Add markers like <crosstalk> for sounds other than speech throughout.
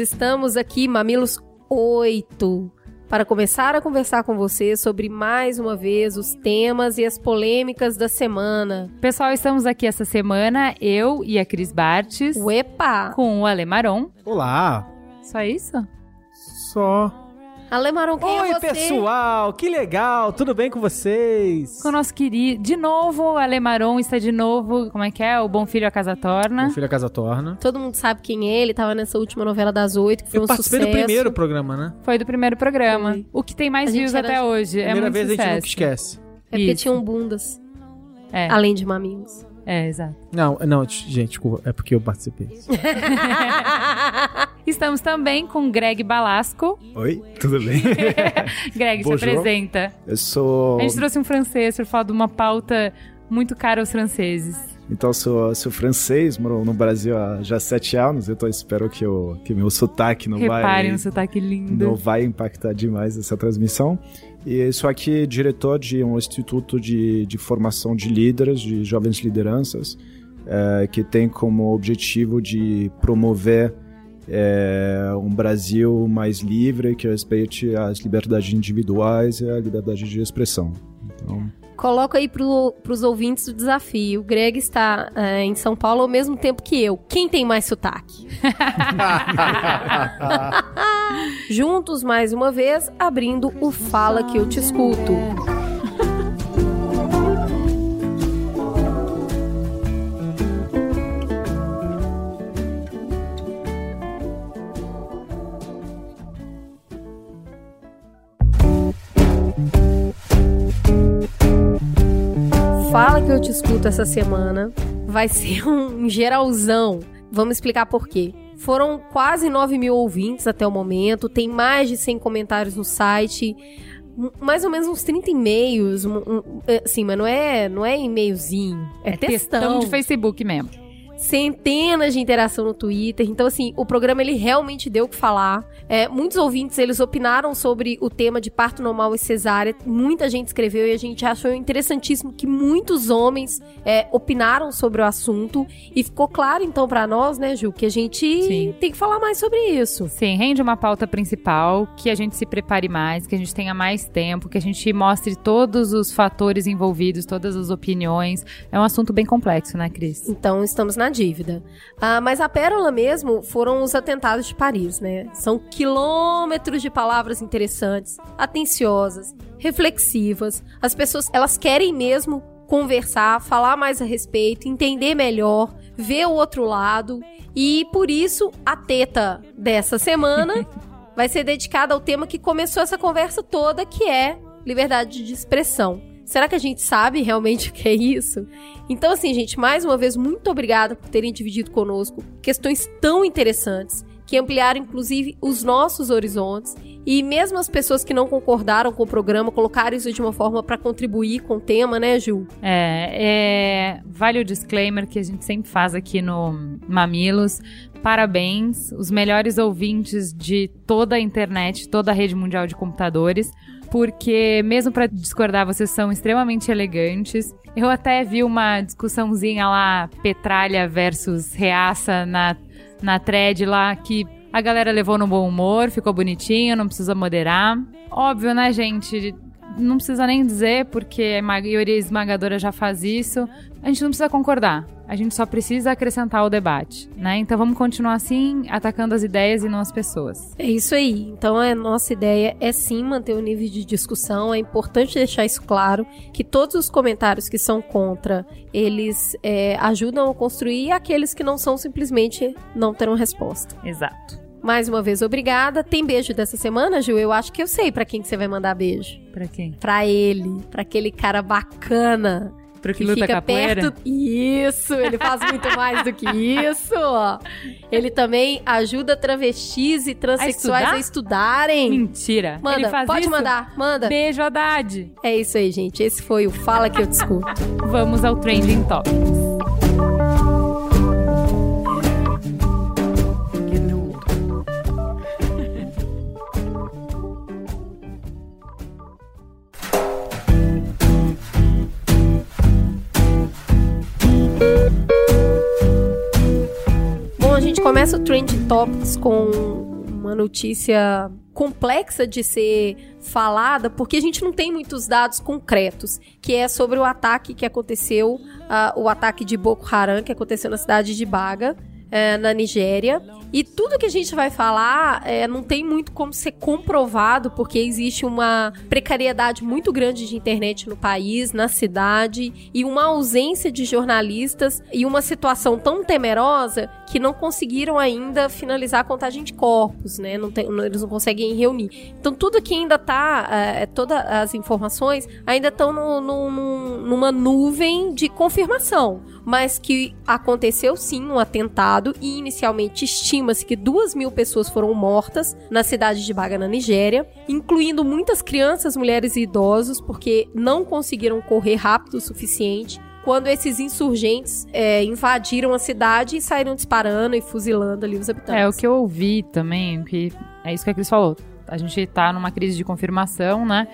estamos aqui, Mamilos 8, para começar a conversar com você sobre mais uma vez os temas e as polêmicas da semana. Pessoal, estamos aqui essa semana, eu e a Cris Bartes, Uepa! com o Ale Maron. Olá! Só isso? Só. Ale Maron, quem Oi, é você? pessoal! Que legal! Tudo bem com vocês? Com o nosso querido. De novo, o Ale Maron está de novo. Como é que é? O Bom Filho a Casa Torna. Meu filho a casa torna. Todo mundo sabe quem é ele, tava nessa última novela das oito, que foi Eu um participei sucesso. do primeiro programa, né? Foi do primeiro programa. Foi. O que tem mais views era- até hoje. É Primeira muito vez a gente nunca esquece. É porque Isso. tinham bundas, É, além de mamilos. é, exato. Não, não, gente, desculpa, é porque eu participei. <laughs> Estamos também com Greg Balasco. Oi, tudo bem? <laughs> Greg, se apresenta. Eu sou. A gente trouxe um francês para falar de uma pauta muito cara aos franceses. Então, sou, sou francês, moro no Brasil há já sete anos, então eu espero que, o que meu sotaque não Reparem vai, no sotaque lindo. não vai impactar demais essa transmissão. E sou aqui diretor de um instituto de, de formação de líderes, de jovens lideranças, eh, que tem como objetivo de promover eh, um Brasil mais livre, que respeite as liberdades individuais e a liberdade de expressão. Então, Coloca aí pro, pros ouvintes o desafio. O Greg está é, em São Paulo ao mesmo tempo que eu. Quem tem mais sotaque? <laughs> <laughs> Juntos, mais uma vez, abrindo o Fala Que Eu Te Escuto. Fala que eu te escuto essa semana vai ser um geralzão. Vamos explicar por quê. Foram quase 9 mil ouvintes até o momento, tem mais de 100 comentários no site, mais ou menos uns 30 e-mails, um- um- é, assim, mas não é, não é e-mailzinho, é, textão Textão de Facebook mesmo. Centenas de interação no Twitter. Então, assim, o programa ele realmente deu o que falar. É, muitos ouvintes eles opinaram sobre o tema de parto normal e cesárea. Muita gente escreveu e a gente achou interessantíssimo que muitos homens é, opinaram sobre o assunto. E ficou claro, então, pra nós, né, Ju, que a gente Sim. tem que falar mais sobre isso. Sim, rende uma pauta principal, que a gente se prepare mais, que a gente tenha mais tempo, que a gente mostre todos os fatores envolvidos, todas as opiniões. É um assunto bem complexo, né, Cris? Então, estamos na dívida. Ah, mas a pérola mesmo foram os atentados de Paris, né? São quilômetros de palavras interessantes, atenciosas, reflexivas. As pessoas, elas querem mesmo conversar, falar mais a respeito, entender melhor, ver o outro lado. E por isso, a teta dessa semana <laughs> vai ser dedicada ao tema que começou essa conversa toda, que é liberdade de expressão. Será que a gente sabe realmente <laughs> o que é isso? Então, assim, gente, mais uma vez, muito obrigada por terem dividido conosco questões tão interessantes, que ampliaram, inclusive, os nossos horizontes. E mesmo as pessoas que não concordaram com o programa, colocaram isso de uma forma para contribuir com o tema, né, Ju? É, é, vale o disclaimer que a gente sempre faz aqui no Mamilos. Parabéns, os melhores ouvintes de toda a internet, toda a rede mundial de computadores, porque mesmo para discordar vocês são extremamente elegantes. Eu até vi uma discussãozinha lá, petralha versus reaça na, na thread lá, que a galera levou no bom humor, ficou bonitinho, não precisa moderar. Óbvio, né, gente? Não precisa nem dizer, porque a maioria esmagadora já faz isso. A gente não precisa concordar. A gente só precisa acrescentar o debate, né? Então vamos continuar assim, atacando as ideias e não as pessoas. É isso aí. Então a nossa ideia é sim manter o nível de discussão. É importante deixar isso claro que todos os comentários que são contra eles é, ajudam a construir e aqueles que não são simplesmente não terão resposta. Exato. Mais uma vez, obrigada. Tem beijo dessa semana, Ju? Eu acho que eu sei pra quem que você vai mandar beijo. Pra quem? Pra ele, pra aquele cara bacana. Pro que, Que luta fica capoeira? perto. Isso, ele faz muito <laughs> mais do que isso. Ele também ajuda travestis e transexuais estudar? a estudarem. Mentira. Manda, pode isso? mandar, manda. Beijo, Haddad. É isso aí, gente. Esse foi o Fala Que Eu Discuto. Vamos ao Trending Topics. Gente começa o Trend Topics com uma notícia complexa de ser falada, porque a gente não tem muitos dados concretos, que é sobre o ataque que aconteceu, uh, o ataque de Boko Haram, que aconteceu na cidade de Baga, é, na Nigéria. E tudo que a gente vai falar é, não tem muito como ser comprovado, porque existe uma precariedade muito grande de internet no país, na cidade, e uma ausência de jornalistas e uma situação tão temerosa que não conseguiram ainda finalizar a contagem de corpos, né? Não tem, não, eles não conseguem reunir. Então tudo que ainda tá, é, todas as informações ainda estão numa nuvem de confirmação mas que aconteceu sim um atentado e inicialmente estima-se que duas mil pessoas foram mortas na cidade de Baga, na Nigéria, incluindo muitas crianças, mulheres e idosos, porque não conseguiram correr rápido o suficiente quando esses insurgentes é, invadiram a cidade e saíram disparando e fuzilando ali os habitantes. É, o que eu ouvi também, que é isso que a Cris falou. A gente tá numa crise de confirmação, né?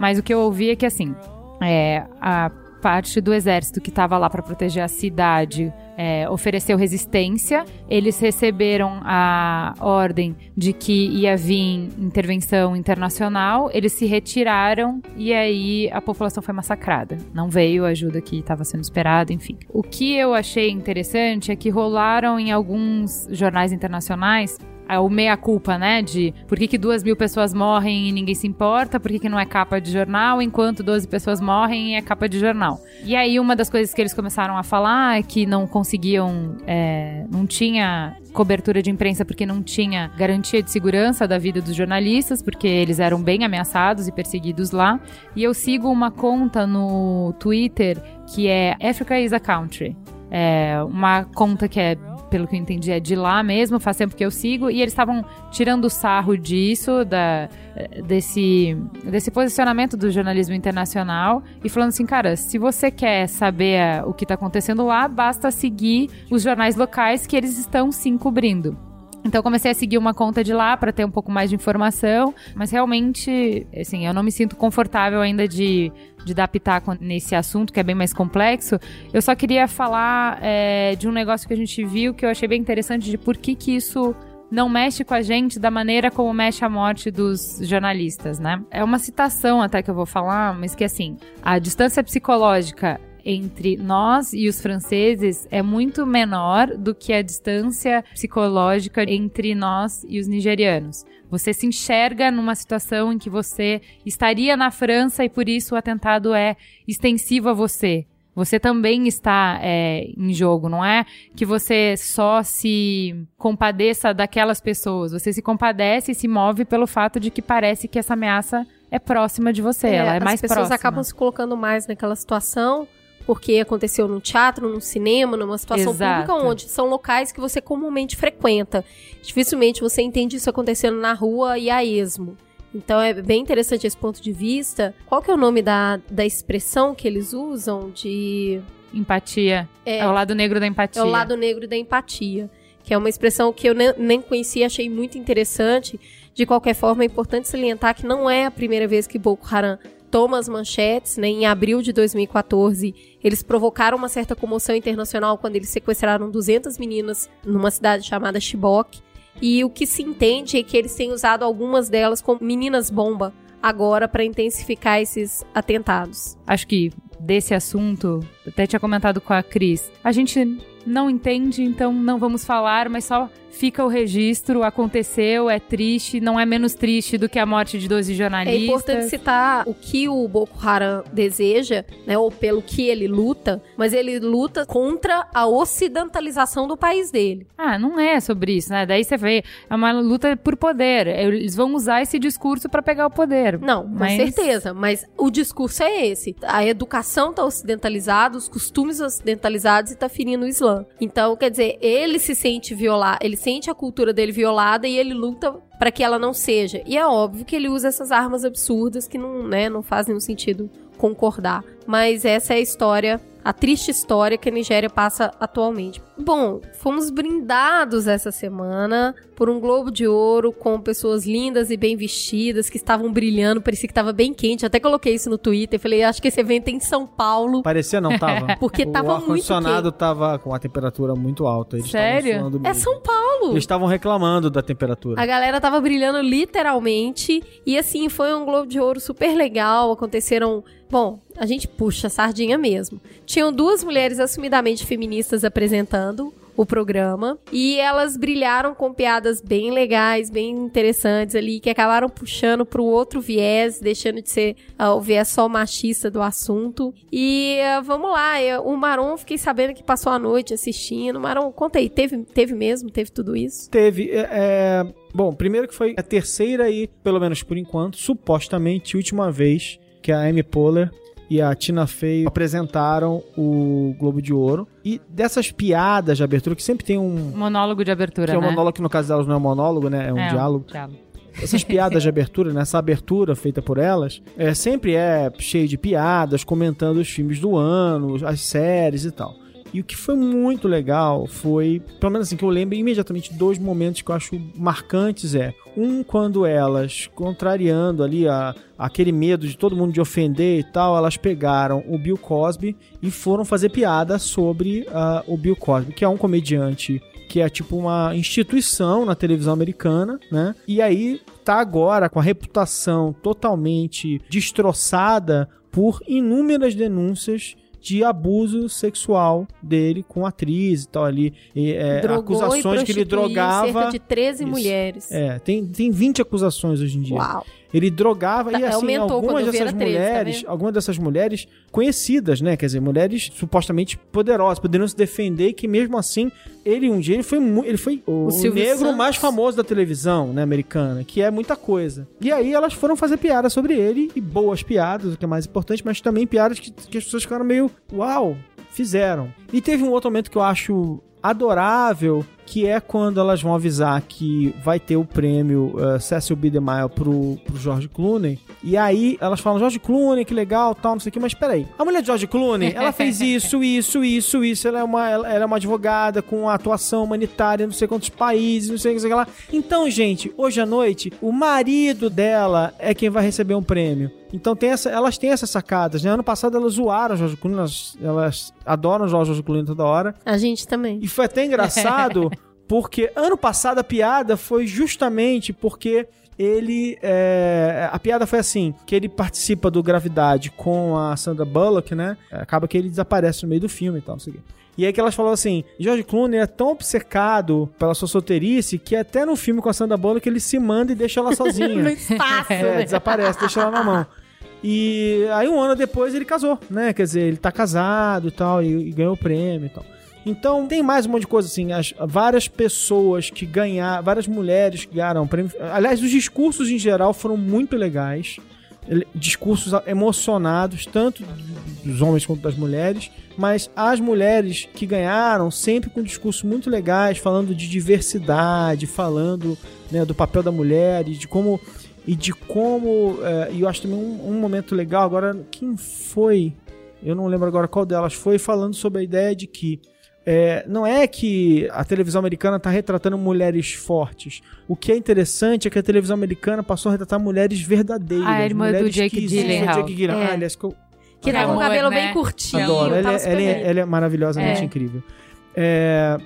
Mas o que eu ouvi é que, assim, é, a parte do exército que estava lá para proteger a cidade é, ofereceu resistência. Eles receberam a ordem de que ia vir intervenção internacional. Eles se retiraram e aí a população foi massacrada. Não veio a ajuda que estava sendo esperada, enfim. O que eu achei interessante é que rolaram em alguns jornais internacionais o meia-culpa, né? De por que, que duas mil pessoas morrem e ninguém se importa, por que, que não é capa de jornal, enquanto 12 pessoas morrem e é capa de jornal. E aí, uma das coisas que eles começaram a falar é que não conseguiam, é, não tinha cobertura de imprensa porque não tinha garantia de segurança da vida dos jornalistas, porque eles eram bem ameaçados e perseguidos lá. E eu sigo uma conta no Twitter que é Africa is a Country. É uma conta que é pelo que eu entendi, é de lá mesmo, faz tempo que eu sigo, e eles estavam tirando sarro disso, da, desse, desse posicionamento do jornalismo internacional, e falando assim, cara, se você quer saber o que está acontecendo lá, basta seguir os jornais locais que eles estão sim cobrindo. Então comecei a seguir uma conta de lá para ter um pouco mais de informação, mas realmente, assim, eu não me sinto confortável ainda de, de dar pitaco nesse assunto, que é bem mais complexo. Eu só queria falar é, de um negócio que a gente viu que eu achei bem interessante de por que que isso não mexe com a gente da maneira como mexe a morte dos jornalistas, né? É uma citação até que eu vou falar, mas que assim, a distância psicológica entre nós e os franceses é muito menor do que a distância psicológica entre nós e os nigerianos. Você se enxerga numa situação em que você estaria na França e por isso o atentado é extensivo a você. Você também está é, em jogo, não é que você só se compadeça daquelas pessoas. Você se compadece e se move pelo fato de que parece que essa ameaça é próxima de você, é, ela é mais próxima. As pessoas acabam se colocando mais naquela situação porque aconteceu num teatro, num cinema, numa situação Exato. pública, onde são locais que você comumente frequenta. Dificilmente você entende isso acontecendo na rua e a esmo. Então é bem interessante esse ponto de vista. Qual que é o nome da, da expressão que eles usam de... Empatia. É, é o lado negro da empatia. É o lado negro da empatia. Que é uma expressão que eu nem, conhecia, achei muito interessante. De qualquer forma, é importante salientar que não é a primeira vez que Boko Haram toma as manchetes, né? Em abril de 2014, eles provocaram uma certa comoção internacional quando eles sequestraram 200 meninas numa cidade chamada Chibok. E o que se entende é que eles têm usado algumas delas como meninas bomba agora para intensificar esses atentados. Acho que desse assunto, até tinha comentado com a Cris, a gente não entende, então não vamos falar, mas só fica o registro, aconteceu, é triste, não é menos triste do que a morte de 12 jornalistas. É importante citar o que o Boko Haram deseja, né, ou pelo que ele luta, mas ele luta contra a ocidentalização do país dele. Ah, não é sobre isso, né? Daí você vê, é uma luta por poder. Eles vão usar esse discurso para pegar o poder. Não, mas... com certeza, mas o discurso é esse. A educação tá ocidentalizada, os costumes ocidentalizados e tá ferindo o Islã. Então, quer dizer, ele se sente violar, ele sente a cultura dele violada e ele luta para que ela não seja. E é óbvio que ele usa essas armas absurdas que não, né, não fazem sentido concordar. Mas essa é a história, a triste história que a Nigéria passa atualmente. Bom, fomos brindados essa semana por um Globo de Ouro com pessoas lindas e bem vestidas que estavam brilhando, parecia que estava bem quente. Até coloquei isso no Twitter, falei, acho que esse evento é em São Paulo. Parecia não, tava. <laughs> Porque o tava muito ar-condicionado tava com a temperatura muito alta. Eles Sério? É. São Paulo. Eles estavam reclamando da temperatura. A galera tava brilhando literalmente. E assim, foi um Globo de Ouro super legal. Aconteceram. Bom, a gente puxa a sardinha mesmo. Tinham duas mulheres assumidamente feministas apresentando o programa. E elas brilharam com piadas bem legais, bem interessantes ali, que acabaram puxando pro outro viés, deixando de ser ah, o viés só machista do assunto. E ah, vamos lá, eu- o Maron, fiquei sabendo que passou a noite assistindo. Maron, conta aí, teve, teve mesmo? Teve tudo isso? Teve. é, é, Bom, primeiro que foi a terceira e, pelo menos por enquanto, supostamente última vez que a Amy Poehler e a Tina Fey apresentaram o Globo de Ouro. E dessas piadas de abertura, que sempre tem um. Monólogo de abertura, Que é um né? monólogo que no caso delas não é um monólogo, né? É um diálogo. diálogo. essas piadas de abertura, nessa abertura feita por elas, é, sempre é cheio de piadas, comentando os filmes do ano, as séries e tal. E o que foi muito legal foi, pelo menos assim, que eu lembro imediatamente dois momentos que eu acho marcantes é um quando elas, contrariando ali a, aquele medo de todo mundo de ofender e tal, elas pegaram o Bill Cosby e foram fazer piada sobre ah, o Bill Cosby, que é um comediante que é tipo uma instituição na televisão americana, né? E aí tá agora com a reputação totalmente destroçada por inúmeras denúncias de abuso sexual dele com atriz e tal ali, e, é, acusações que ele drogava. cerca de 13 Isso. mulheres. É, tem, tem 20 acusações hoje em dia. Uau. Ele drogava Tá, e assim, algumas dessas 13, tá mulheres, vendo? algumas dessas mulheres conhecidas, né? Quer dizer, mulheres supostamente poderosas, poderiam se defender que mesmo assim, ele um dia ele foi ele foi o, o negro Santos. mais famoso da televisão, né, americana, que é muita coisa. E aí elas foram fazer piadas sobre ele e boas piadas, o que é mais importante, mas também piadas que, que as pessoas ficaram meio, uau, fizeram. E teve um outro momento que eu acho adorável, que é quando elas vão avisar que vai ter o prêmio uh, Cecil B. DeMille pro, pro George Clooney. E aí elas falam, George Clooney, que legal, tal, não sei o que, mas peraí. A mulher de George Clooney, ela fez <laughs> isso, isso, isso, isso. Ela é uma, ela, ela é uma advogada com atuação humanitária em não sei quantos países, não sei o que, lá. Então, gente, hoje à noite, o marido dela é quem vai receber um prêmio. Então tem essa, elas têm essas sacadas, né? Ano passado elas zoaram o George Clooney, elas, elas adoram o George Clooney toda hora. A gente também. E foi até engraçado, <laughs> porque ano passado a piada foi justamente porque ele. é, a piada foi assim: que ele participa do Gravidade com a Sandra Bullock, né? Acaba que ele desaparece no meio do filme e tal, não sei o quê. E aí que elas falaram assim, George Clooney é tão obcecado pela sua solteirice que até no filme com a Sandra Bullock ele se manda e deixa ela <laughs> No sozinha. espaço. É, né? desaparece, deixa ela na mão. E aí um ano depois ele casou, né? Quer dizer, ele tá casado e tal, e, e ganhou o prêmio e tal. Então tem mais um monte de coisa assim, as, várias pessoas que ganharam, várias mulheres que ganharam prêmio. Aliás, os discursos em geral foram muito legais. Discursos emocionados, tanto dos homens quanto das mulheres, mas as mulheres que ganharam sempre com discursos muito legais, falando de diversidade, falando né, do papel da mulher e de como e de como é, e eu acho também um, um momento legal agora quem foi eu não lembro agora qual delas foi falando sobre a ideia de que é, não é que a televisão americana está retratando mulheres fortes. O que é interessante é que a televisão americana passou a retratar mulheres verdadeiras. A irmã do mulheres Jake. Gyllenhaal. Jake Gyllenhaal. É. Ah, aliás, que eu Que tá com o cabelo né? bem curtinho. adoro. Ela, é- super ela é- bem. ela é maravilhosamente É. incrível. É,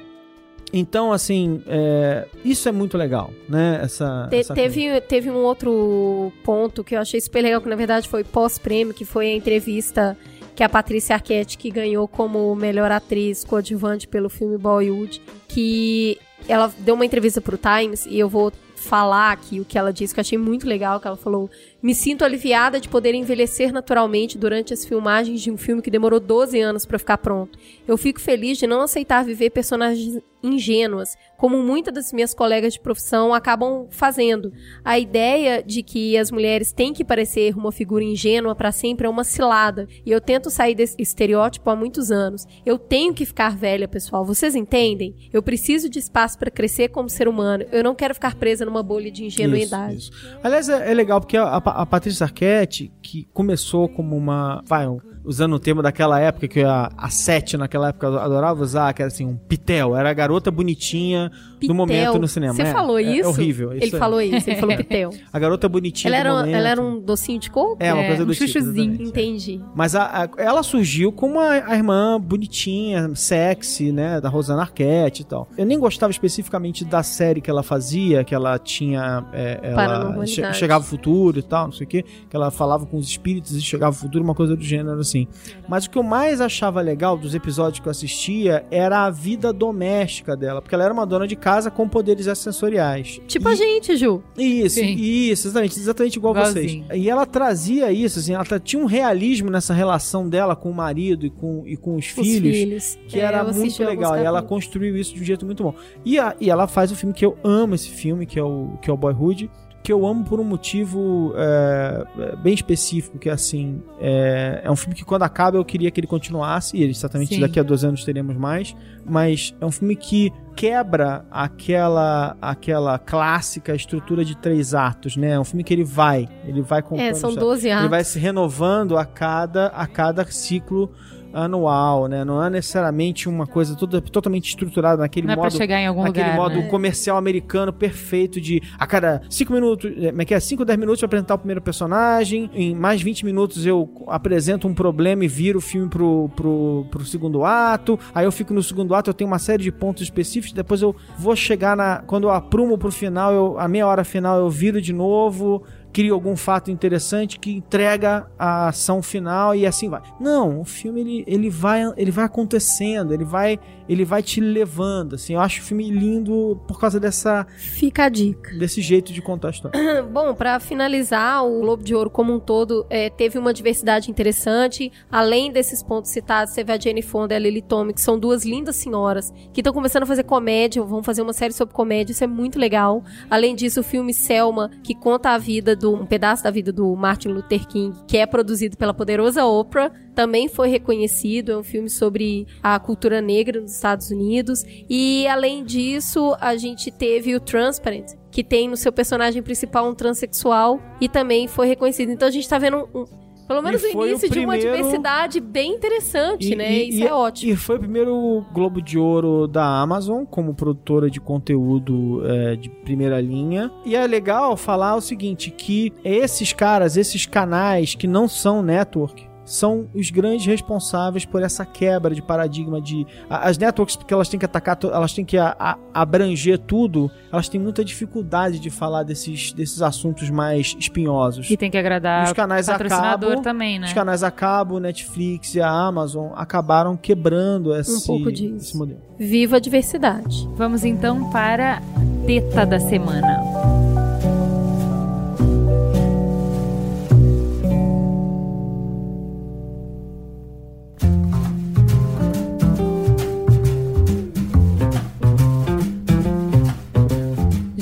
então, assim, é, isso é muito legal, né? Essa, Te- essa coisa. teve, teve um outro ponto que eu achei super legal, que na verdade foi pós-prêmio, que foi a entrevista que a Patrícia Arquette, que ganhou como melhor atriz coadjuvante pelo filme Boyhood, que ela deu uma entrevista pro Times e eu vou falar aqui o que ela disse, que eu achei muito legal, que ela falou me sinto aliviada de poder envelhecer naturalmente durante as filmagens de um filme que demorou 12 anos pra ficar pronto. Eu fico feliz de não aceitar viver personagens ingênuas, como muitas das minhas colegas de profissão acabam fazendo. A ideia de que as mulheres têm que parecer uma figura ingênua pra sempre é uma cilada, e eu tento sair desse estereótipo há muitos anos. Eu tenho que ficar velha, pessoal. Vocês entendem? Eu preciso de espaço pra crescer como ser humano. Eu não quero ficar presa numa bolha de ingenuidade. Isso, isso. Aliás, é, é legal porque a, a Patrícia Arquette, que começou como uma. Vai, usando o termo daquela época, que a, a Sete naquela época adorava usar, que era assim, um pitel. Era a garota bonitinha do Pitel. momento no cinema. Você É, falou é- isso? É horrível. Ele isso aí. falou isso, ele falou <laughs> pitel. A garota bonitinha ela, do era, momento. ela era um docinho de coco? É, uma É, coisa do um tipo, chuchuzinho. exatamente. Entendi. Mas a- a- ela surgiu como a, a irmã bonitinha, sexy, né? Da Rosana Arquette e tal. Eu nem gostava especificamente da série que ela fazia, que ela tinha. é, ela che- chegava ao futuro e tal, não sei o quê. Que ela falava com os espíritos e chegava ao futuro, uma coisa do gênero assim. Mas o que eu mais achava legal dos episódios que eu assistia era a vida doméstica dela. Porque ela era uma dona de casa com poderes sensoriais. Tipo E- a gente, Ju. isso, Sim. isso, exatamente, exatamente igual Igualzinho. vocês. E ela trazia isso, assim, ela tinha um realismo nessa relação dela com o marido e com, e com os, Os filhos, filhos. que É, era muito legal. E ela construiu isso de um jeito muito bom. E, a- e ela faz o filme que eu amo esse filme, que é o, que é o Boyhood, que eu amo por um motivo é, é, bem específico, que é assim, é, é um filme que quando acaba eu queria que ele continuasse, e ele certamente Sim. daqui a dois anos teremos mais, mas é um filme que quebra aquela aquela clássica estrutura de três atos, né? É um filme que ele vai, ele vai contando É, são história. 12 Ele anos. vai se renovando a cada, a cada ciclo anual, né? Não é necessariamente uma coisa toda, totalmente estruturada naquele Não é pra modo chegar em algum aquele lugar. modo né? comercial americano perfeito de a cada 5 minutos, é, como é que é? 5, 10 minutos eu apresentar o primeiro personagem, em mais 20 minutos eu apresento um problema e viro o filme pro, pro, pro segundo ato, aí eu fico no segundo ato, eu tenho uma série de pontos específicos, depois eu vou chegar na. Quando eu aprumo pro final, eu, a meia hora final eu viro de novo. Crio algum fato interessante que entrega a ação final e assim vai. Não, o filme ele, ele vai ele vai acontecendo, ele vai ele vai te levando, assim. Eu acho o filme lindo por causa dessa Fica a dica. desse jeito de contar a história. <clears throat> Bom, pra finalizar, o Globo de Ouro como um todo é, teve uma diversidade interessante. Além desses pontos citados, teve a Jenny Fonda e a Lily Tommy, que são duas lindas senhoras que estão começando a fazer comédia, vão fazer uma série sobre comédia, isso é muito legal. Além disso, o filme Selma, que conta a vida do um pedaço da vida do Martin Luther King, que é produzido pela poderosa Oprah, também foi reconhecido. É um filme sobre a cultura negra nos Estados Unidos. E além disso, a gente teve o Transparent, que tem no seu personagem principal um transexual e também foi reconhecido. Então a gente tá vendo um, pelo menos E o foi o início de uma primeiro- diversidade bem interessante, E- né? e- Isso e- é ótimo. E foi o primeiro Globo de Ouro da Amazon como produtora de conteúdo é, de primeira linha. E é legal falar o seguinte, que esses caras, esses canais que não são network, são os grandes responsáveis por essa quebra de paradigma de a- as networks porque elas têm que atacar elas têm que a- a- abranger tudo elas têm muita dificuldade de falar desses, desses assuntos mais espinhosos E tem que agradar os canais o patrocinador acabam, também, né? os canais a cabo, Netflix e a Amazon acabaram quebrando esse, Um pouco disso. esse modelo. Viva a diversidade. Vamos então para a teta da semana.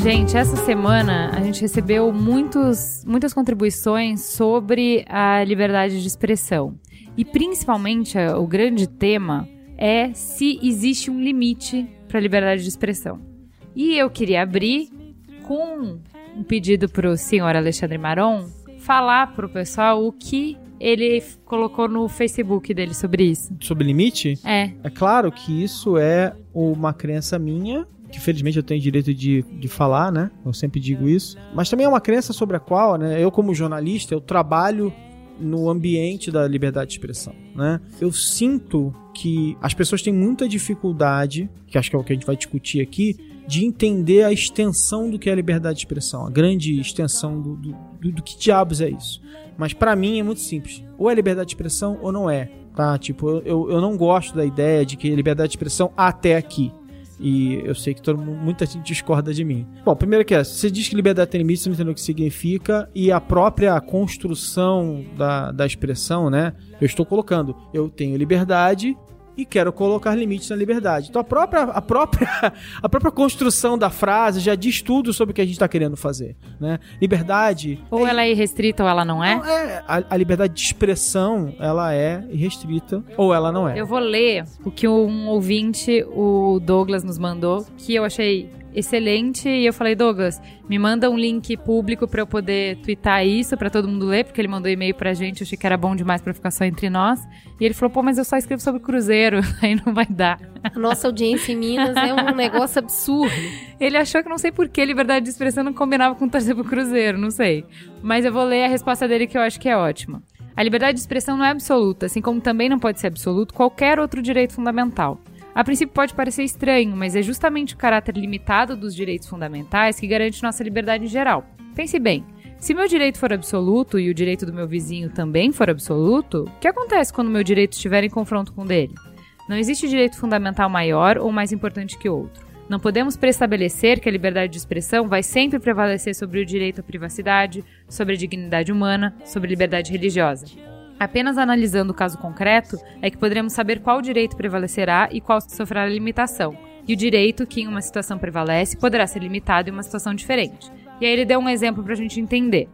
Gente, essa semana a gente recebeu muitos, muitas contribuições sobre a liberdade de expressão. E principalmente a- o grande tema é se existe um limite para a liberdade de expressão. E eu queria abrir com um pedido para o senhor Alexandre Maron falar para o pessoal o que ele colocou no Facebook dele sobre isso. Sobre limite, É, é claro que isso é uma crença minha, que felizmente eu tenho direito de, de falar, né? Eu sempre digo isso. Mas também é uma crença sobre a qual, né? Eu como jornalista, eu trabalho no ambiente da liberdade de expressão, né? Eu sinto que as pessoas têm muita dificuldade, que acho que é o que a gente vai discutir aqui, de entender a extensão do que é a liberdade de expressão, a grande extensão do, do, do- do que diabos é isso. Mas pra mim é muito simples. Ou é liberdade de expressão ou não é, tá? Tipo, eu, eu não gosto da ideia de que liberdade de expressão até aqui. E eu sei que todo mundo, muita gente discorda de mim. Bom, primeiro que é, você diz que liberdade tem limite, você não entendeu o que significa, e a própria construção da, da expressão, né? Eu estou colocando, eu tenho liberdade e quero colocar limites na liberdade. Então a própria, a própria, <laughs> a própria construção da frase já diz tudo sobre o que a gente está querendo fazer, né? Liberdade ou ela é irrestrita ou ela não é. não é a, a liberdade de expressão, ela é irrestrita ou ela não é. Eu vou ler o que um ouvinte, o Douglas, nos mandou, que eu achei excelente. E eu falei, Douglas, me manda um link público para eu poder twittar isso, para todo mundo ler, porque ele mandou e-mail pra gente, eu achei que era bom demais para ficar só entre nós. E ele falou, pô, mas eu só escrevo sobre cruzeiro, <laughs> aí não vai dar. A nossa audiência em Minas é um <laughs> negócio absurdo. Ele achou que não sei por que liberdade de expressão não combinava com torcer pro cruzeiro, não sei. Mas eu vou ler a resposta dele que eu acho que é ótima. A liberdade de expressão não é absoluta, assim como também não pode ser absoluto qualquer outro direito fundamental. A princípio pode parecer estranho, mas é justamente o caráter limitado dos direitos fundamentais que garante nossa liberdade em geral. Pense bem, se meu direito for absoluto e o direito do meu vizinho também for absoluto, o que acontece quando meu direito estiver em confronto com o dele? Não existe direito fundamental maior ou mais importante que outro. Não podemos prestabelecer que a liberdade de expressão vai sempre prevalecer sobre o direito à privacidade, sobre a dignidade humana, sobre a liberdade religiosa. Apenas analisando o caso concreto é que poderemos saber qual direito prevalecerá e qual sofrerá limitação. E o direito que em uma situação prevalece poderá ser limitado em uma situação diferente. E aí ele deu um exemplo para a gente entender.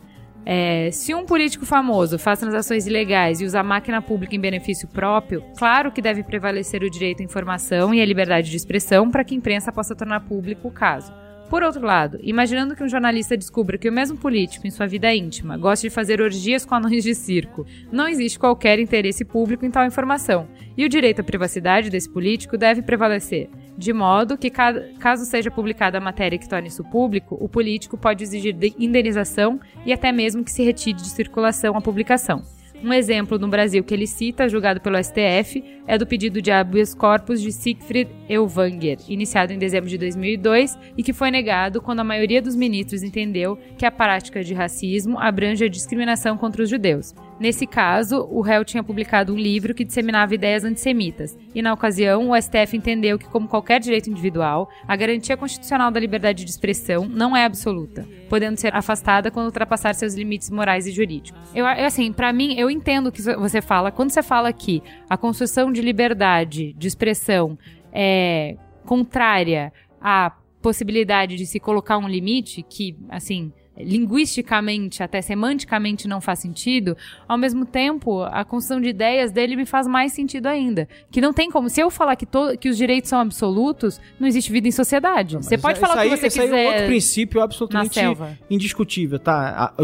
É, se um político famoso faz transações ilegais e usa a máquina pública em benefício próprio, claro que deve prevalecer o direito à informação e à liberdade de expressão para que a imprensa possa tornar público o caso. Por outro lado, imaginando que um jornalista descubra que o mesmo político, em sua vida íntima, gosta de fazer orgias com anões de circo, não existe qualquer interesse público em tal informação, e o direito à privacidade desse político deve prevalecer, de modo que, caso seja publicada a matéria que torne isso público, o político pode exigir indenização e até mesmo que se retire de circulação a publicação. Um exemplo no Brasil que ele cita, julgado pelo STF, é do pedido de habeas corpus de Siegfried Elvanger, iniciado em dezembro de 2002 e que foi negado quando a maioria dos ministros entendeu que a prática de racismo abrange a discriminação contra os judeus. Nesse caso, o réu tinha publicado um livro que disseminava ideias antissemitas, e na ocasião o STF entendeu que, como qualquer direito individual, a garantia constitucional da liberdade de expressão não é absoluta, podendo ser afastada quando ultrapassar seus limites morais e jurídicos. Eu, assim, para mim, eu entendo o que você fala. Quando você fala que a construção de liberdade de expressão é contrária à possibilidade de se colocar um limite, que, assim, linguisticamente, até semanticamente não faz sentido, ao mesmo tempo, a construção de ideias dele me faz mais sentido ainda. Que não tem como. Se eu falar que, to, que os direitos são absolutos, não existe vida em sociedade. Não, você pode falar o que você quiser. Aí é um outro princípio absolutamente indiscutível, tá?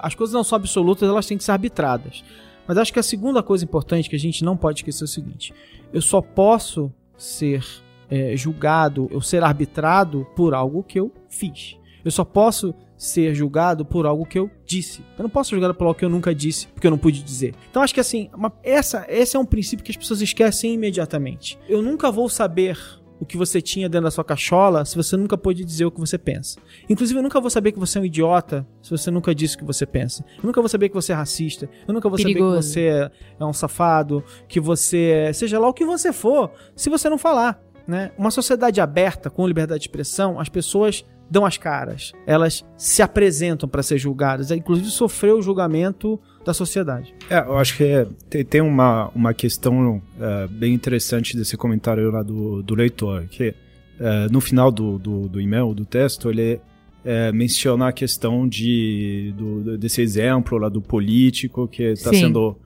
As coisas não são absolutas, elas têm que ser arbitradas. Mas acho que a segunda coisa importante que a gente não pode esquecer é o seguinte: eu só posso ser é, julgado ou ser arbitrado por algo que eu fiz. Eu só posso ser julgado por algo que eu disse. Eu não posso ser julgado por algo que eu nunca disse, porque eu não pude dizer. Então acho que assim, uma, essa, esse é um princípio que as pessoas esquecem imediatamente. Eu nunca vou saber o que você tinha dentro da sua cachola se você nunca pôde dizer o que você pensa. Inclusive, eu nunca vou saber que você é um idiota se você nunca disse o que você pensa. Eu nunca vou saber que você é racista. Eu nunca vou Perigoso. saber que você é um safado, que você é, seja lá o que você for, se você não falar. Né? Uma sociedade aberta, com liberdade de expressão, as pessoas dão as caras, elas se apresentam para ser julgadas, é, inclusive sofreu o julgamento da sociedade. É, eu acho que é, tem, tem, uma, uma questão é, bem interessante desse comentário lá do, do leitor, que é, no final do, do, do e-mail, do texto, ele é, menciona a questão de, do, desse exemplo lá do político que está sendo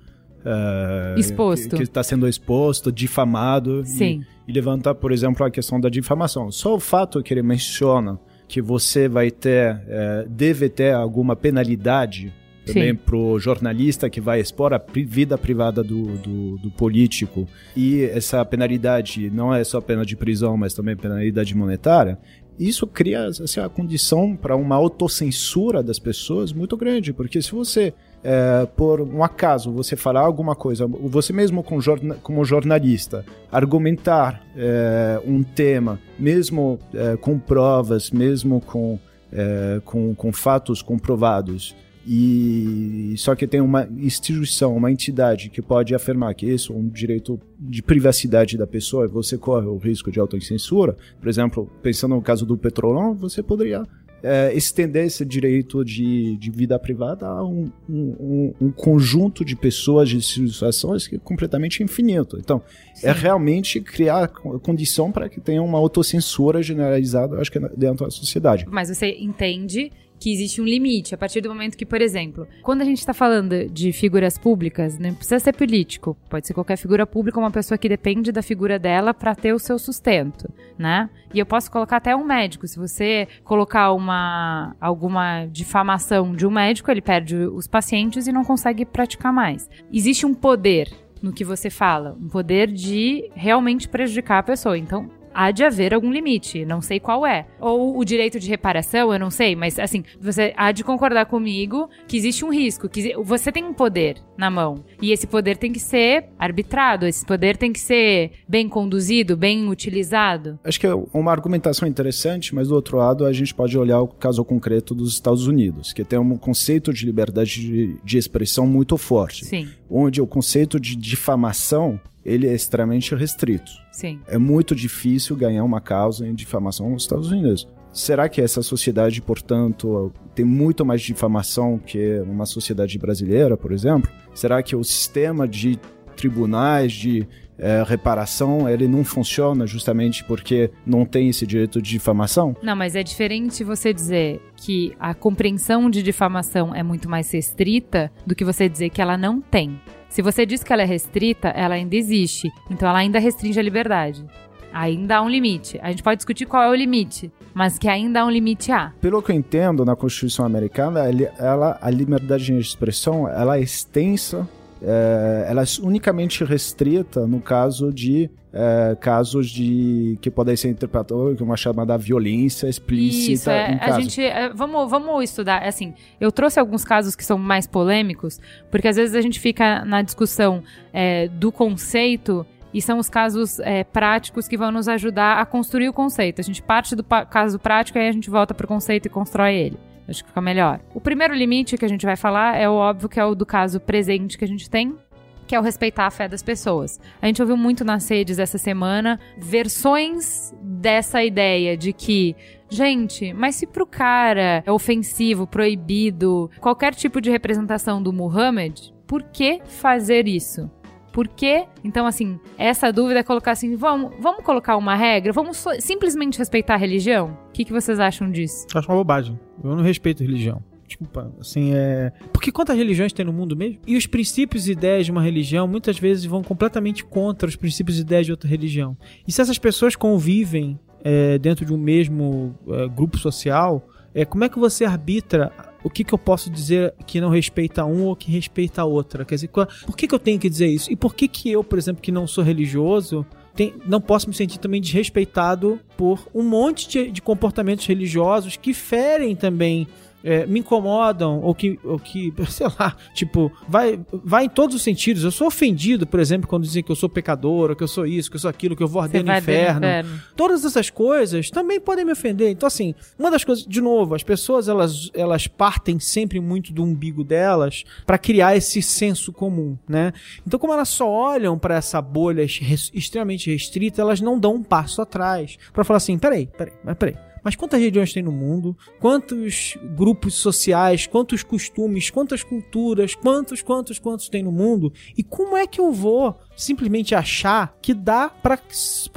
Uh, exposto. Que está sendo exposto, difamado. Sim. E, e levantar, por exemplo, a questão da difamação. Só o fato que ele menciona que você vai ter, é, deve ter alguma penalidade também para o jornalista que vai expor a vida privada do, do, do, político. E essa penalidade não é só pena de prisão, mas também penalidade monetária. Isso cria assim, a condição para uma autocensura das pessoas muito grande, porque se você é, por um acaso você falar alguma coisa, você mesmo com jorna, como jornalista, argumentar é, um tema, mesmo é, com provas, mesmo com, é, com, com fatos comprovados, e só que tem uma instituição, uma entidade que pode afirmar que isso é um direito de privacidade da pessoa, você corre o risco de autocensura. Por exemplo, pensando no caso do Petrolão, você poderia é, estender esse direito de, de vida privada a um, um, um, conjunto de pessoas, de situações que é completamente infinito. Então, é Sim. é realmente criar condição para que tenha uma autocensura generalizada, acho que dentro da sociedade. Mas você entende que existe um limite. A partir do momento que, por exemplo, quando a gente está falando de figuras públicas, não precisa ser político, pode ser qualquer figura pública, uma pessoa que depende da figura dela para ter o seu sustento, né? E eu posso colocar até um médico. Se você colocar uma alguma difamação de um médico, ele perde os pacientes e não consegue praticar mais. Existe um poder no que você fala, um poder de realmente prejudicar a pessoa. Então, há de haver algum limite, não sei qual é. Ou o direito de reparação, eu não sei, mas assim, você há de concordar comigo que existe um risco, que você tem um poder na mão. E esse poder tem que ser arbitrado, esse poder tem que ser bem conduzido, bem utilizado. Acho que é uma argumentação interessante, mas do outro lado a gente pode olhar o caso concreto dos Estados Unidos, que tem um conceito de liberdade de, de expressão muito forte. Sim. Onde o conceito de difamação ele é extremamente restrito. Sim. É muito difícil ganhar uma causa em difamação nos Estados Unidos. Será que essa sociedade, portanto, tem muito mais difamação que uma sociedade brasileira, por exemplo? Será que o sistema de tribunais de é, reparação ele não funciona justamente porque não tem esse direito de difamação? Não, mas é diferente você dizer que a compreensão de difamação é muito mais restrita do que você dizer que ela não tem. Se você diz que ela é restrita, ela ainda existe. Então ela ainda restringe a liberdade. Ainda há um limite. A gente pode discutir qual é o limite, mas que ainda há um limite há. Pelo que eu entendo, na Constituição Americana, ela, a liberdade de expressão ela é extensa é, ela é unicamente restrita no caso de é, casos de que podem ser interpretados como uma chamada violência explícita Isso, é, em a gente é, vamos vamos estudar assim eu trouxe alguns casos que são mais polêmicos porque às vezes a gente fica na discussão é, do conceito e são os casos é, práticos que vão nos ajudar a construir o conceito. A gente parte do caso prático e aí a gente volta para o conceito e constrói ele. Acho que fica melhor. O primeiro limite que a gente vai falar é o óbvio que é o do caso presente que a gente tem, que é o respeitar a fé das pessoas. A gente ouviu muito nas redes essa semana versões dessa ideia de que, gente, mas se pro cara é ofensivo, proibido, qualquer tipo de representação do Muhammad, por que fazer isso? Por quê? Então, assim, essa dúvida é colocar assim: vamos, vamos colocar uma regra? Vamos simplesmente respeitar a religião? O que, que vocês acham disso? Acho uma bobagem. Eu não respeito religião. Desculpa, assim, é. Porque quantas religiões tem no mundo mesmo? E os princípios e ideias de uma religião muitas vezes vão completamente contra os princípios e ideias de outra religião. E se essas pessoas convivem é, dentro de um mesmo é, grupo social, é, como é que você arbitra o que, que eu posso dizer que não respeita um ou que respeita a outra? Quer dizer, por que, que eu tenho que dizer isso? E por que, que eu, por exemplo, que não sou religioso, tem, não posso me sentir também desrespeitado por um monte de, de comportamentos religiosos que ferem também é, me incomodam ou que, ou que, <laughs> sei lá, tipo, vai, vai em todos os sentidos. Eu sou ofendido, por exemplo, quando dizem que eu sou pecador, ou que eu sou isso, que eu sou aquilo, que eu vou arder no inferno. inferno. Todas essas coisas também podem me ofender. Então, assim, uma das coisas, de novo, as pessoas elas, elas partem sempre muito do umbigo delas para criar esse senso comum, né? Então, como elas só olham para essa bolha extremamente restrita, elas não dão um passo atrás para falar assim: peraí, peraí, mas peraí mas quantas religiões tem no mundo? Quantos grupos sociais, quantos costumes, quantas culturas, quantos, quantos, quantos tem no mundo? E como é que eu vou simplesmente achar que dá para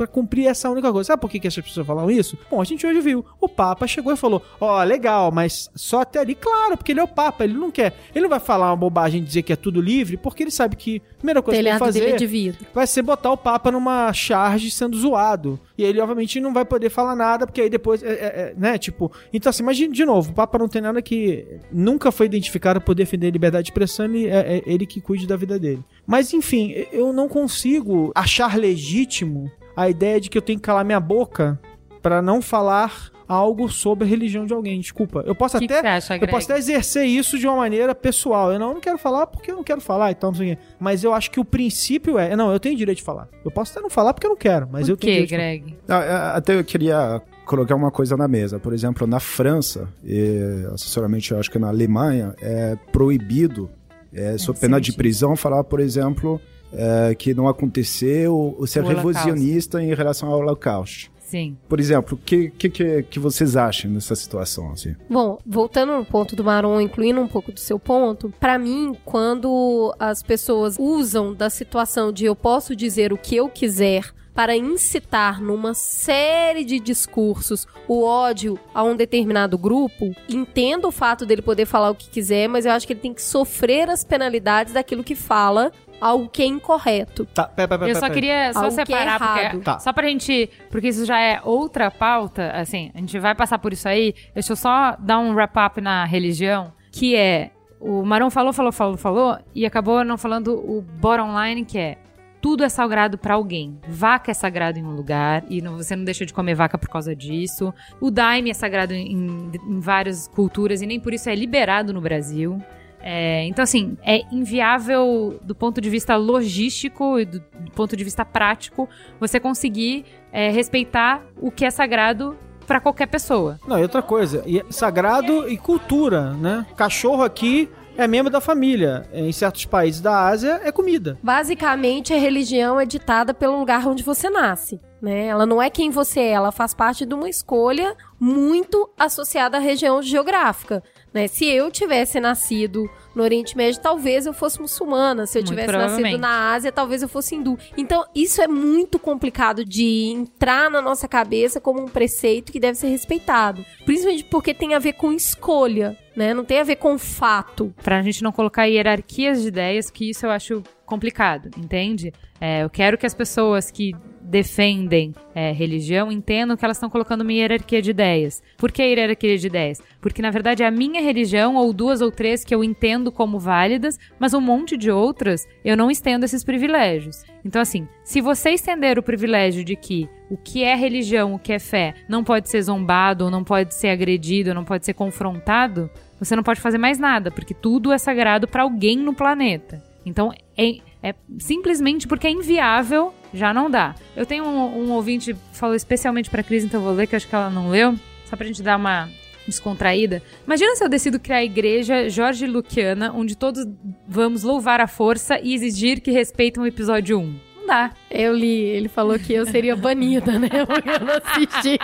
cumprir essa única coisa. Sabe por que, que essas pessoas falam isso? Bom, a gente hoje viu. O Papa chegou e falou: Ó, oh, legal, mas só até ali. Claro, porque ele é o Papa, ele não quer. Ele não vai falar uma bobagem e dizer que é tudo livre, porque ele sabe que a primeira coisa Telhado que ele vai fazer vai ser botar o Papa numa charge sendo zoado. E ele, obviamente, não vai poder falar nada, porque aí depois, é, é, é, né, tipo... Então, assim, imagine de novo, o Papa não tem nada que... Nunca foi identificado por defender a liberdade de expressão, e é, é ele que cuide da vida dele. Mas, enfim, eu não consigo achar legítimo a ideia de que eu tenho que calar minha boca para não falar algo sobre a religião de alguém. Desculpa. Eu posso que até que acha, eu posso até exercer isso de uma maneira pessoal. Eu não, eu não quero falar porque eu não quero falar, então não sei Mas eu acho que o princípio é, não, eu tenho direito de falar. Eu posso até não falar porque eu não quero, mas Por eu tenho que, direito. Greg? Não, até eu queria colocar uma coisa na mesa. Por exemplo, na França, e, assessoramente eu acho que na Alemanha, é proibido, é, sob é, pena de prisão, falar, por exemplo, é, que não aconteceu ou ser revisionista em relação ao Holocausto. Sim. Por exemplo, o que, que, que vocês acham nessa situação? Assim? Bom, voltando no ponto do Maron, incluindo um pouco do seu ponto, para mim, quando as pessoas usam da situação de eu posso dizer o que eu quiser para incitar numa série de discursos o ódio a um determinado grupo, entendo o fato dele poder falar o que quiser, mas eu acho que ele tem que sofrer as penalidades daquilo que fala algo que é incorreto. Tá, pera, pera, pera, Eu só queria só Algo que é separar, porque, errado. Tá. só pra gente, porque isso já é outra pauta, assim, a gente vai passar por isso aí, deixa eu só dar um wrap-up na religião, que é, o Marão falou, falou, falou, falou, e acabou não falando o bottom line, que é, tudo é sagrado pra alguém. Vaca é sagrado em um lugar e não- você não deixa de comer vaca por causa disso. O daime é sagrado em, em várias culturas e nem por isso é liberado no Brasil. É, então, assim, é inviável do ponto de vista logístico e do, do ponto de vista prático você conseguir é, respeitar o que é sagrado pra qualquer pessoa. Não, e outra coisa, e é sagrado e cultura, né? Cachorro aqui é membro da família. Em certos países da Ásia é comida. Basicamente, a religião é ditada pelo lugar onde você nasce. Né? Ela não é quem você é, ela faz parte de uma escolha muito associada à região geográfica. Né? Se eu tivesse nascido no Oriente Médio, talvez eu fosse muçulmana. Se eu Muito tivesse nascido na Ásia, talvez eu fosse hindu. Então, isso é muito complicado de entrar na nossa cabeça como um preceito que deve ser respeitado. Principalmente porque tem a ver com escolha, né? Não tem a ver com fato. Pra gente não colocar hierarquias de ideias, que isso eu acho complicado, entende? É, eu quero que as pessoas que defendem é, religião entendam que elas estão colocando uma hierarquia de ideias. Por que hierarquia de ideias? Porque, na verdade, é a minha religião, ou duas ou três que eu entendo como válidas, mas um monte de outras eu não estendo esses privilégios. Então, assim, se você estender o privilégio de que o que é religião, o que é fé, não pode ser zombado, ou não pode ser agredido, não pode ser confrontado, você não pode fazer mais nada, porque tudo é sagrado para alguém no planeta. Então, é, é simplesmente porque é inviável, já não dá. Eu tenho um, um ouvinte que falou especialmente pra Cris, então eu vou ler, que eu acho que ela não leu, só pra gente dar uma descontraída. Imagina se eu decido criar a igreja Jorge Luciana, onde todos vamos louvar a força e exigir que respeitem o episódio 1. Não dá. Eu li, ele falou que eu seria banida, né? <laughs> Porque eu não assisti.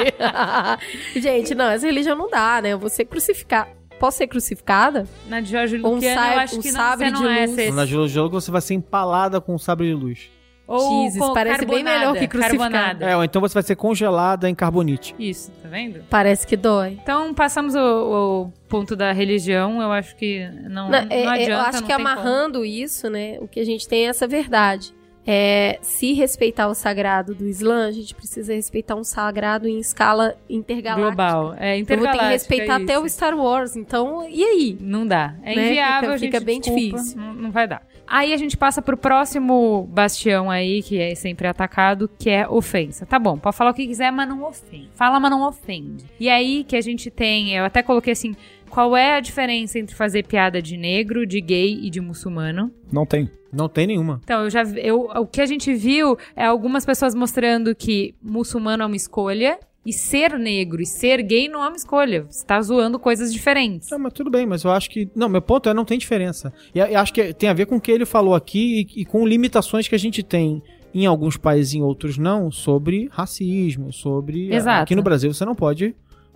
<laughs> Gente, não, essa religião não dá, né? Eu vou ser crucificada. Posso ser crucificada? Na de Jorge Um Luciana, sa- eu acho um que não, sabre não de é luz. esse. Na Jogo você vai ser empalada com um sabre de luz. Ou Jesus, com parece bem carbonada, melhor que crucificada. carbonada. É, ou então você vai ser congelada em carbonite. Isso, tá vendo? Parece que dói. Então, passamos o, o ponto da religião. Eu acho que não, Não, não é- é, adianta. eu acho não que amarrando isso, né? O que a gente tem é essa verdade. É, se respeitar o sagrado do Islã, a gente precisa respeitar um sagrado em escala intergaláctica. global. É Eu vou ter que intergaláctica, respeitar até o. Star Wars. Então, e aí? Não dá. É Né? inviável, Fica- a gente fica bem desculpa, difícil. Não, não vai dar. Aí a gente passa pro próximo bastião aí, que é sempre atacado, que é ofensa. Tá bom, pode falar o que quiser, mas não ofende. Fala, mas não ofende. E aí que a gente tem, eu até coloquei assim, qual é a diferença entre fazer piada de negro, de gay e de muçulmano? Não tem. Não tem nenhuma. Então, eu já eu, o que a gente viu é algumas pessoas mostrando que muçulmano é uma escolha e ser negro e ser gay não é uma escolha. Você tá zoando coisas diferentes. Ah, mas tudo bem, mas eu acho que. Não, meu ponto é não tem diferença. E eu acho que tem a ver com o que ele falou aqui e, e com limitações que a gente tem em alguns países e em outros não, sobre racismo, sobre. Exato. Aqui no Brasil você não pode.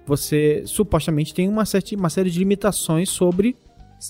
Você supostamente tem uma, certa, uma série de limitações sobre.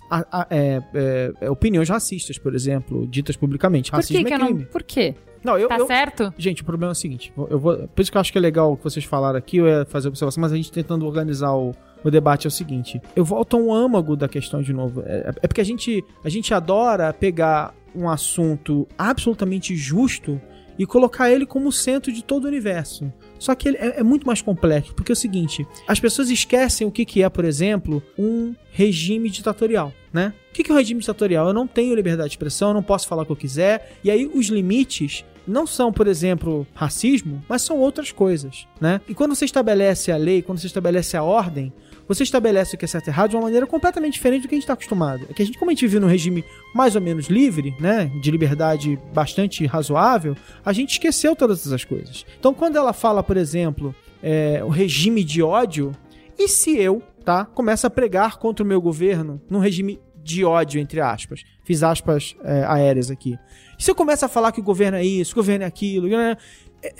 a- a- é, é, é, opiniões racistas, por exemplo, ditas publicamente. Por Racismo que, que é eu não. crime. Por quê? Não, eu, Tá eu- certo? Gente, o problema é o seguinte: eu vou, por isso que eu acho que é legal o que vocês falaram aqui, eu ia fazer a observação, mas a gente tentando organizar o, o debate é o seguinte: eu volto a um âmago da questão de novo. É, é porque a gente, a gente adora pegar um assunto absolutamente justo e colocar ele como centro de todo o universo. Só que ele é, é muito mais complexo, porque é o seguinte: as pessoas esquecem o que, que é, por exemplo, um regime ditatorial, né? O que, que é um regime ditatorial? Eu não tenho liberdade de expressão, eu não posso falar o que eu quiser, e aí os limites não são, por exemplo, racismo, mas são outras coisas, né? E quando você estabelece a lei, quando você estabelece a ordem, você estabelece o que é certo e errado de uma maneira completamente diferente do que a gente está acostumado. É que a gente, como a gente vive num regime mais ou menos livre, né, de liberdade bastante razoável, a gente esqueceu todas essas coisas. Então, quando ela fala, por exemplo, é, o regime de ódio, e se eu, tá, começo a pregar contra o meu governo num regime de ódio, entre aspas, fiz aspas é, aéreas aqui. Se eu começo a falar que o governo é isso, o governo é aquilo, né? É,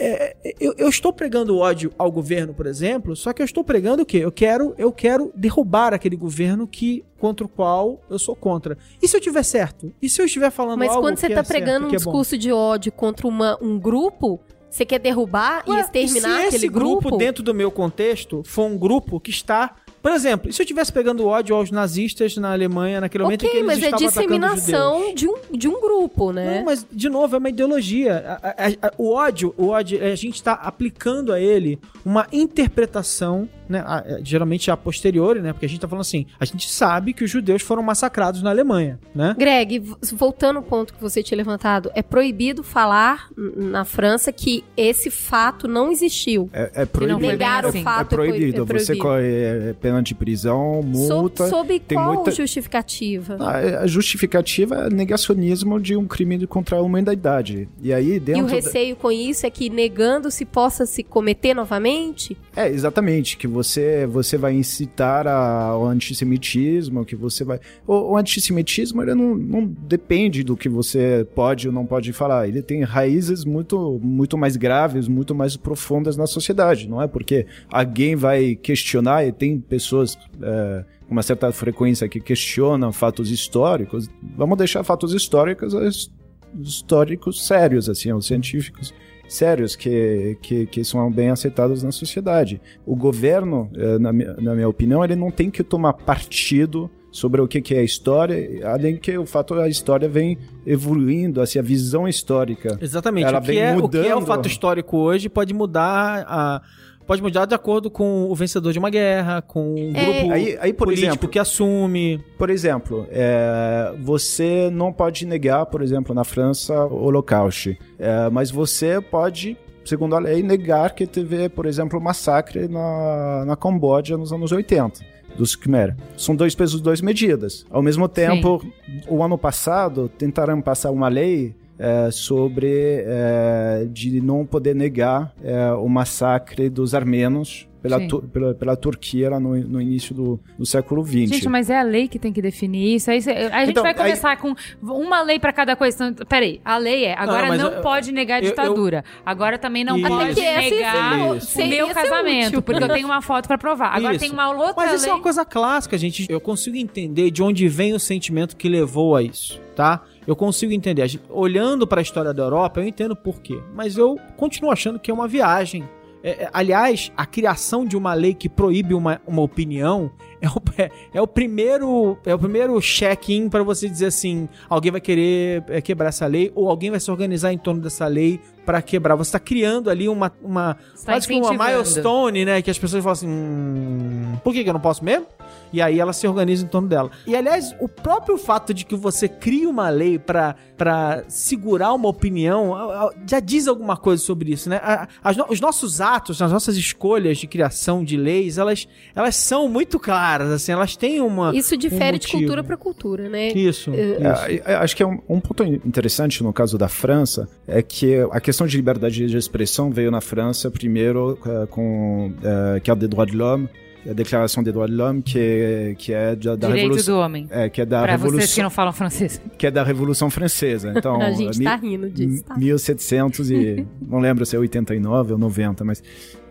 é, eu, eu estou pregando ódio ao governo, por exemplo, só que eu estou pregando o quê? Eu quero, eu quero derrubar aquele governo que contra o qual eu sou contra. E se eu tiver certo? E se eu estiver falando Mas algo quando você que tá é certo, pregando um que é discurso de ódio contra uma- um grupo, Você quer derrubar Ué, e exterminar se esse aquele grupo? dentro do meu contexto, for um grupo que está... Por exemplo, e se eu estivesse pegando ódio aos nazistas na Alemanha naquele momento em que eles mas é estavam judeus? disseminação de um, de um grupo, né? Não, mas de novo é uma ideologia. A- a- a- o ódio, o ódio, a gente está aplicando a ele uma interpretação, né? a- a- geralmente a posteriori, né? Porque a gente está falando assim, a gente sabe que os judeus foram massacrados na Alemanha, né? Greg, voltando ao ponto que você tinha levantado, é proibido falar na França que esse fato não existiu. É, é proibido. Negar o fato É proibido. é proibido. Você corre é, pena de prisão, multa. Sob, sob tem qual muita- justificativa? Ah, A justificativa é negacionismo de um crime contra a humanidade. E aí, E dentro. o da- receio com isso é que negando se possa se cometer novamente? É, exatamente. Que você, você vai incitar ao antissemitismo, que você vai. O, o antissemitismo, ele não, não depende do que você pode ou não pode falar. Ele tem raízes muito, muito mais graves, muito mais profundas na sociedade. Não é porque alguém vai questionar, e tem pessoas. é, uma certa frequência que questionam fatos históricos, vamos deixar fatos históricos his- históricos sérios, assim, os científicos sérios que, que, que são bem aceitados na sociedade. O governo, eh, na, na minha opinião, ele não tem que tomar partido sobre o que, é a história, além que o fato a história vem evoluindo, assim, a visão histórica. Exatamente. Ela o, que vem é, o que é o mudando. fato histórico hoje pode mudar a. Pode mudar de acordo com o vencedor de uma guerra, com um É. grupo Aí, aí por político exemplo, que assume. Por exemplo, é, você não pode negar, por exemplo, na França, o Holocausto, É, mas você pode, segundo a lei, negar que teve, por exemplo, um massacre na, na Camboja nos anos 80 dos Khmer. São dois pesos, duas medidas. Ao mesmo tempo, o ano passado, tentaram passar uma lei é, sobre é, de não poder negar é, o massacre dos armenos pela. Tu- pela, pela Turquia lá no, no início do, do século XX. Gente, mas é a lei que tem que definir isso. Aí a gente Então, vai aí- começar com uma lei pra cada coisa. Então, peraí, a lei é, agora mas não, eu- pode negar a eu- eu- ditadura. Agora também não Isso. pode negar ser- o meu ser casamento, útil. porque eu tenho uma foto pra provar. Agora Isso. tem uma outra Mas isso lei. é uma coisa clássica, gente. Eu consigo entender de onde vem o sentimento que levou a isso, tá? Eu consigo entender. Olhando para a história da Europa, eu entendo por quê. Mas eu continuo achando que é uma viagem. É, é, aliás, a criação de uma lei que proíbe uma, uma opinião é o, é, é o primeiro é o primeiro check-in para você dizer assim, alguém vai querer é, quebrar essa lei ou alguém vai se organizar em torno dessa lei para quebrar. Você está criando ali uma, uma tá quase que uma milestone, né? Que as pessoas falam assim, hum, por que, que eu não posso mesmo? E aí ela se organiza em torno dela. E aliás, o próprio fato de que você cria uma lei pra segurar uma opinião já diz alguma coisa sobre isso, né? As os nossos atos, as nossas escolhas de criação de leis, elas, elas são muito claras, assim, elas têm uma. Isso difere de motivo. cultura para cultura, né? Isso. isso. É, é, acho que é um, um ponto interessante no caso da França é que a questão de liberdade de expressão veio na França primeiro com a Carte des droits de l'homme, a Declaração des droits de l'homme, que, é- que é da, da Direito revolução. do homem. É, que é da Pra vocês que revolução, não falam francês. que é da Revolução Francesa. <laughs> Então, a gente mi- tá rindo disso, tá? 1700 e <laughs> não lembro se é 89 ou 90, mas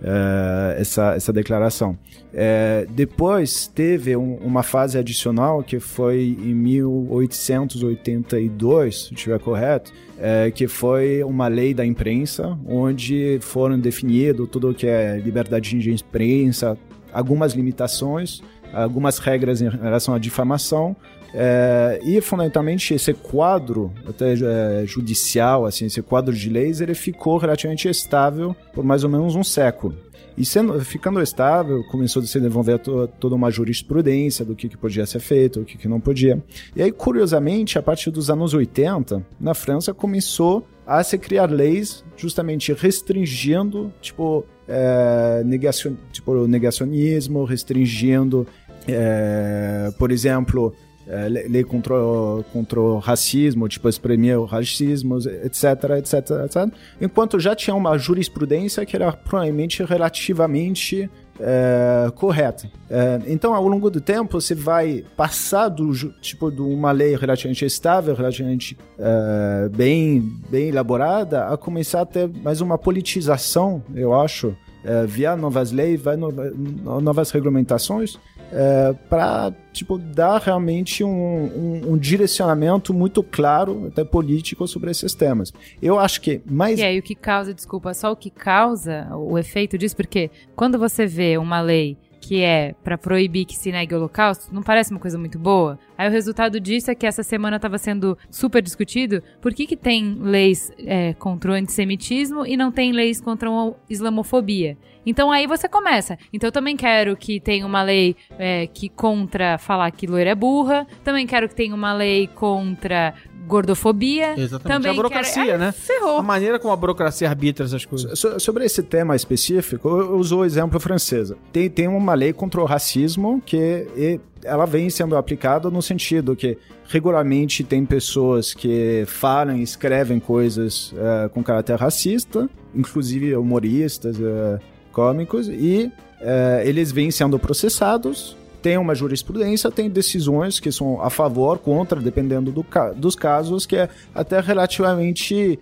eh, essa essa declaração. Eh, depois teve um- uma fase adicional que foi em 1882, se estiver correto, eh, que foi uma lei da imprensa, onde foram definido tudo o que é liberdade de imprensa, algumas limitações, algumas regras em relação à difamação é, e fundamentalmente esse quadro até é, judicial, assim, esse quadro de leis, ele ficou relativamente estável por mais ou menos um século. E sendo, ficando estável, começou a se desenvolver to, toda uma jurisprudência do que, que podia ser feito, o que, que não podia. E aí, curiosamente, a partir dos anos 80, na França começou a se criar leis justamente restringindo, tipo, é, negacion, tipo negacionismo, restringindo, é, por exemplo, é, le- lei contra, o- contra o racismo, tipo, exprimir o racismo, etc, etc, etc. Enquanto já tinha uma jurisprudência que era provavelmente relativamente é, correta. É, então, ao longo do tempo, você vai passar do tipo de uma lei relativamente estável, relativamente é, bem bem elaborada, a começar a ter mais uma politização, eu acho, é, via novas leis, no- novas regulamentações é, para tipo, dar realmente um, um, um, direcionamento muito claro, até político, sobre esses temas. Eu acho que mais. E aí, o que causa, desculpa, só o que causa o efeito disso, porque quando você vê uma lei que é para proibir que se negue o holocausto, não parece uma coisa muito boa? Aí o resultado disso é que essa semana estava sendo super discutido por que, que tem leis é, contra o antissemitismo e não tem leis contra a islamofobia. Então aí você começa. Então eu também quero que tenha uma lei é, que contra falar que loira é burra. Também quero que tenha uma lei contra gordofobia. Exatamente. Também a burocracia, quero... né? Ferrou. A maneira como a burocracia arbitra essas coisas. So, sobre esse tema específico, eu uso o exemplo francês. Tem, tem uma lei contra o racismo que ela vem sendo aplicada no sentido que regularmente tem pessoas que falam e escrevem coisas uh, com caráter racista, inclusive humoristas, uh, cômicos, e uh, eles vêm sendo processados tem uma jurisprudência, tem decisões que são a favor, contra, dependendo do, dos casos, que é até relativamente.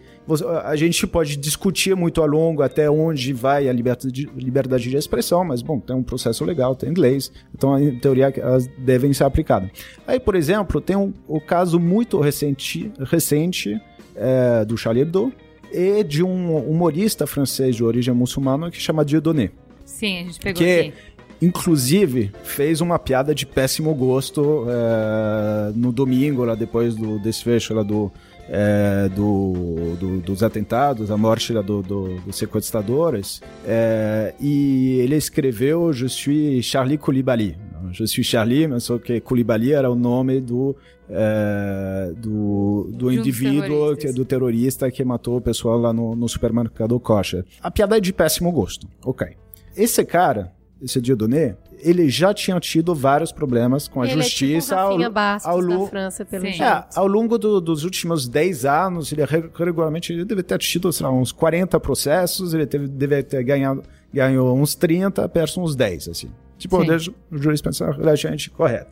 A gente pode discutir muito a longo até onde vai a liberdade de, liberdade de expressão, mas, bom, tem um processo legal, tem leis, então, em teoria, elas devem ser aplicadas. Aí, por exemplo, tem um, o caso muito recente, recente é, do Charlie Hebdo e de um humorista francês de origem muçulmana que chama Dieudonné. Sim, a gente pegou que, aqui inclusive fez uma piada de péssimo gosto é, no domingo, lá depois do desfecho lá do, é, do, do, dos atentados, a morte lá do, do, dos sequestradores, é, e ele escreveu Je suis Charlie Koulibaly. Je suis Charlie, mas só que Koulibaly era o nome do, é, do, do indivíduo, que, do terrorista que matou o pessoal lá no, no supermercado Kosher. A piada é de péssimo gosto, ok. Esse cara, esse Dieudonné, ele já tinha tido vários problemas com a ele justiça é tipo ao, ao, longo França, pelo é, ao longo do, dos últimos 10 anos, ele regularmente ele deve ter tido lá, uns 40 processos, ele teve, deve ter ganhado ganhou uns 30 perto uns 10, assim. Tipo, deixa o juiz pensar relativamente correto.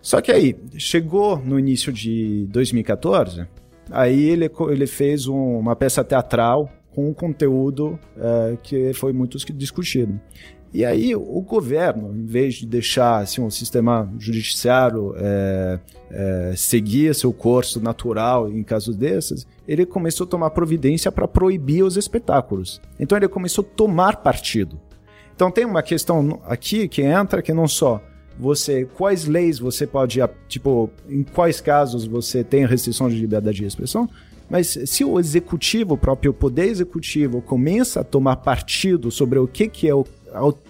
Só que aí, chegou no início de 2014, aí ele, ele fez um, uma peça teatral com um conteúdo uh, que foi muito discutido. E aí o governo, em vez de deixar assim, o sistema judiciário é, é, seguir seu curso natural em casos desses, ele começou a tomar providência para proibir os espetáculos. Então ele começou a tomar partido. Então tem uma questão aqui que entra que não só você quais leis você pode tipo em quais casos você tem restrição de liberdade de expressão mas se o executivo, o próprio poder executivo, começa a tomar partido sobre o que, que é o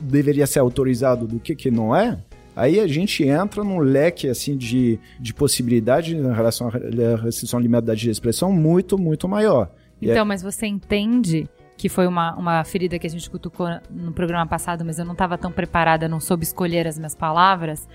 deveria ser autorizado do que, que não é, aí a gente entra num leque assim de, de possibilidade em relação à restrição à liberdade de expressão muito, muito maior. Então, é... mas você entende que foi uma, uma ferida que a gente cutucou no programa passado, mas eu não estava tão preparada, não soube escolher as minhas palavras.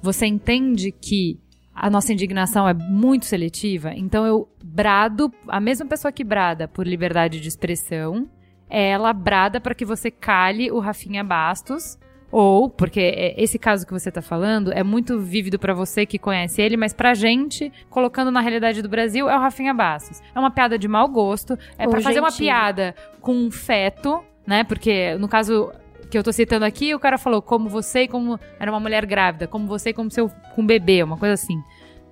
Você entende que a nossa indignação é muito seletiva? Então eu brado, a mesma pessoa que brada por liberdade de expressão, ela brada para que você cale o Rafinha Bastos. Ou, porque é, esse caso que você está falando é muito vívido para você que conhece ele, mas pra gente, colocando na realidade do Brasil, é o Rafinha Bastos. É uma piada de mau gosto, é para fazer uma piada com um feto, né? Porque no caso que eu tô citando aqui, o cara falou como você e como era uma mulher grávida, como você e como seu com um bebê, uma coisa assim.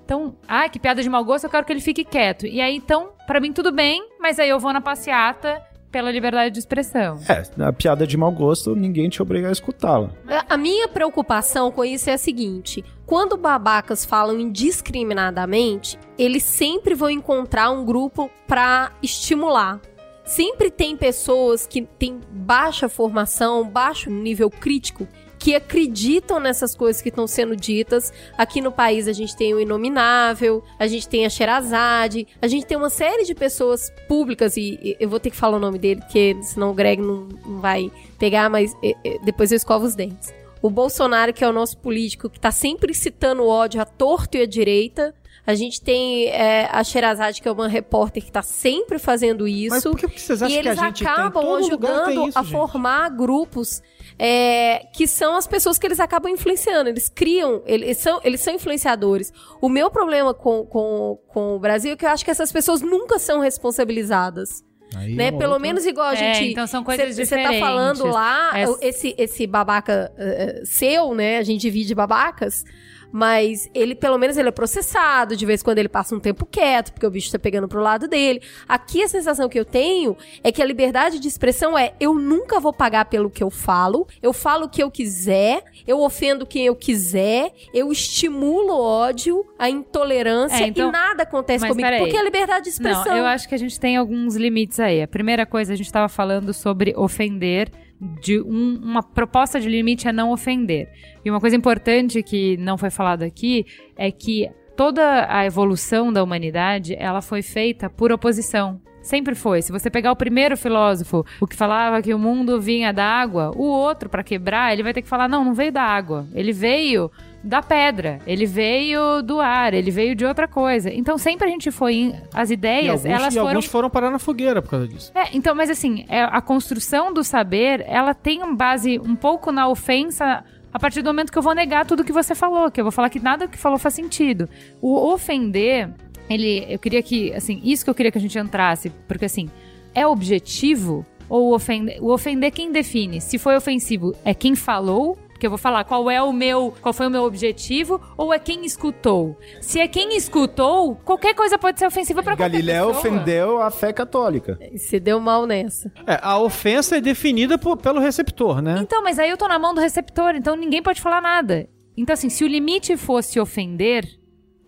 Então, ah, que piada de mau gosto, eu quero que ele fique quieto. E aí, então, para mim tudo bem, mas aí eu vou na passeata pela liberdade de expressão. É, a piada de mau gosto, ninguém te obriga a escutá-la. A minha preocupação com isso é a seguinte: quando babacas falam indiscriminadamente, eles sempre vão encontrar um grupo para estimular. Sempre tem pessoas que têm baixa formação, baixo nível crítico, que acreditam nessas coisas que estão sendo ditas. Aqui no país a gente tem o Inominável, a gente tem a Sherazade, a gente tem uma série de pessoas públicas, e, eu vou ter que falar o nome dele, porque senão o Greg não, não vai pegar, mas depois eu escovo os dentes. O Bolsonaro, que é o nosso político, que está sempre citando ódio à torto e à direita, a gente tem é, a Sherazade, que é uma repórter que está sempre fazendo isso. Mas por que vocês acham e eles que a gente acabam ajudando isso, a gente? formar grupos é, que são as pessoas que eles acabam influenciando. Eles criam, eles são, eles são influenciadores. O meu problema com, com, com o Brasil é que eu acho que essas pessoas nunca são responsabilizadas. Aí né? é Pelo outra- menos igual a É, gente. então são coisas Você tá diferentes. falando lá, É- esse, esse babaca eh, seu, né? A gente divide babacas. Mas ele, pelo menos, ele é processado. De vez em quando ele passa um tempo quieto, porque o bicho tá pegando pro lado dele. Aqui a sensação que eu tenho é que a liberdade de expressão é: eu nunca vou pagar pelo que eu falo, eu falo o que eu quiser, eu ofendo quem eu quiser, eu estimulo o ódio, a intolerância É, então- e nada acontece Mas comigo. Porque é liberdade de expressão. Não, eu acho que a gente tem alguns limites aí. A primeira coisa, a gente estava falando sobre ofender. De um- uma proposta de limite é não ofender. E uma coisa importante que não foi falado aqui é que toda a evolução da humanidade ela foi feita por oposição. Sempre foi. Se você pegar o primeiro filósofo, o que falava que o mundo vinha da água, o outro, para quebrar, ele vai ter que falar: não, não veio da água. Ele veio da pedra, ele veio do ar, ele veio de outra coisa. Então sempre a gente foi. em- As E ideias, alguns, elas e foram. alguns foram parar na fogueira por causa disso. É, então, mas assim, é, a construção do saber, ela tem base um pouco na ofensa a partir do momento que eu vou negar tudo que você falou, que eu vou falar que nada que falou faz sentido. O ofender, ele, eu queria que, assim, isso que eu queria que a gente entrasse, porque assim, é objetivo ou ofender, o ofender quem define? Se foi ofensivo, é quem falou? Porque eu vou falar qual é o meu, qual foi o meu objetivo, ou é quem escutou? Se é quem escutou, qualquer coisa pode ser ofensiva para qualquer Galileu pessoa. ofendeu a fé católica. Você deu mal nessa. É, a ofensa é definida por- pelo receptor, né? Então, mas aí eu tô na mão do receptor, então ninguém pode falar nada. Então, assim, se o limite fosse ofender,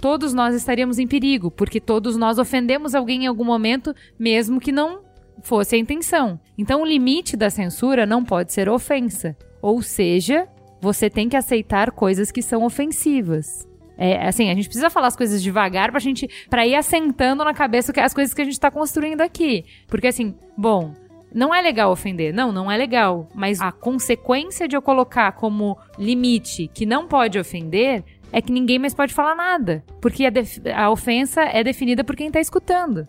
todos nós estaríamos em perigo, porque todos nós ofendemos alguém em algum momento, mesmo que não fosse a intenção. Então, o limite da censura não pode ser ofensa. Ou seja, você tem que aceitar coisas que são ofensivas. É, assim, a gente precisa falar as coisas devagar pra gente, pra ir assentando na cabeça as coisas que a gente tá construindo aqui. Porque assim, bom, não é legal ofender. Não, não é legal. Mas a consequência de eu colocar como limite que não pode ofender é que ninguém mais pode falar nada. Porque a, a ofensa é definida por quem tá escutando.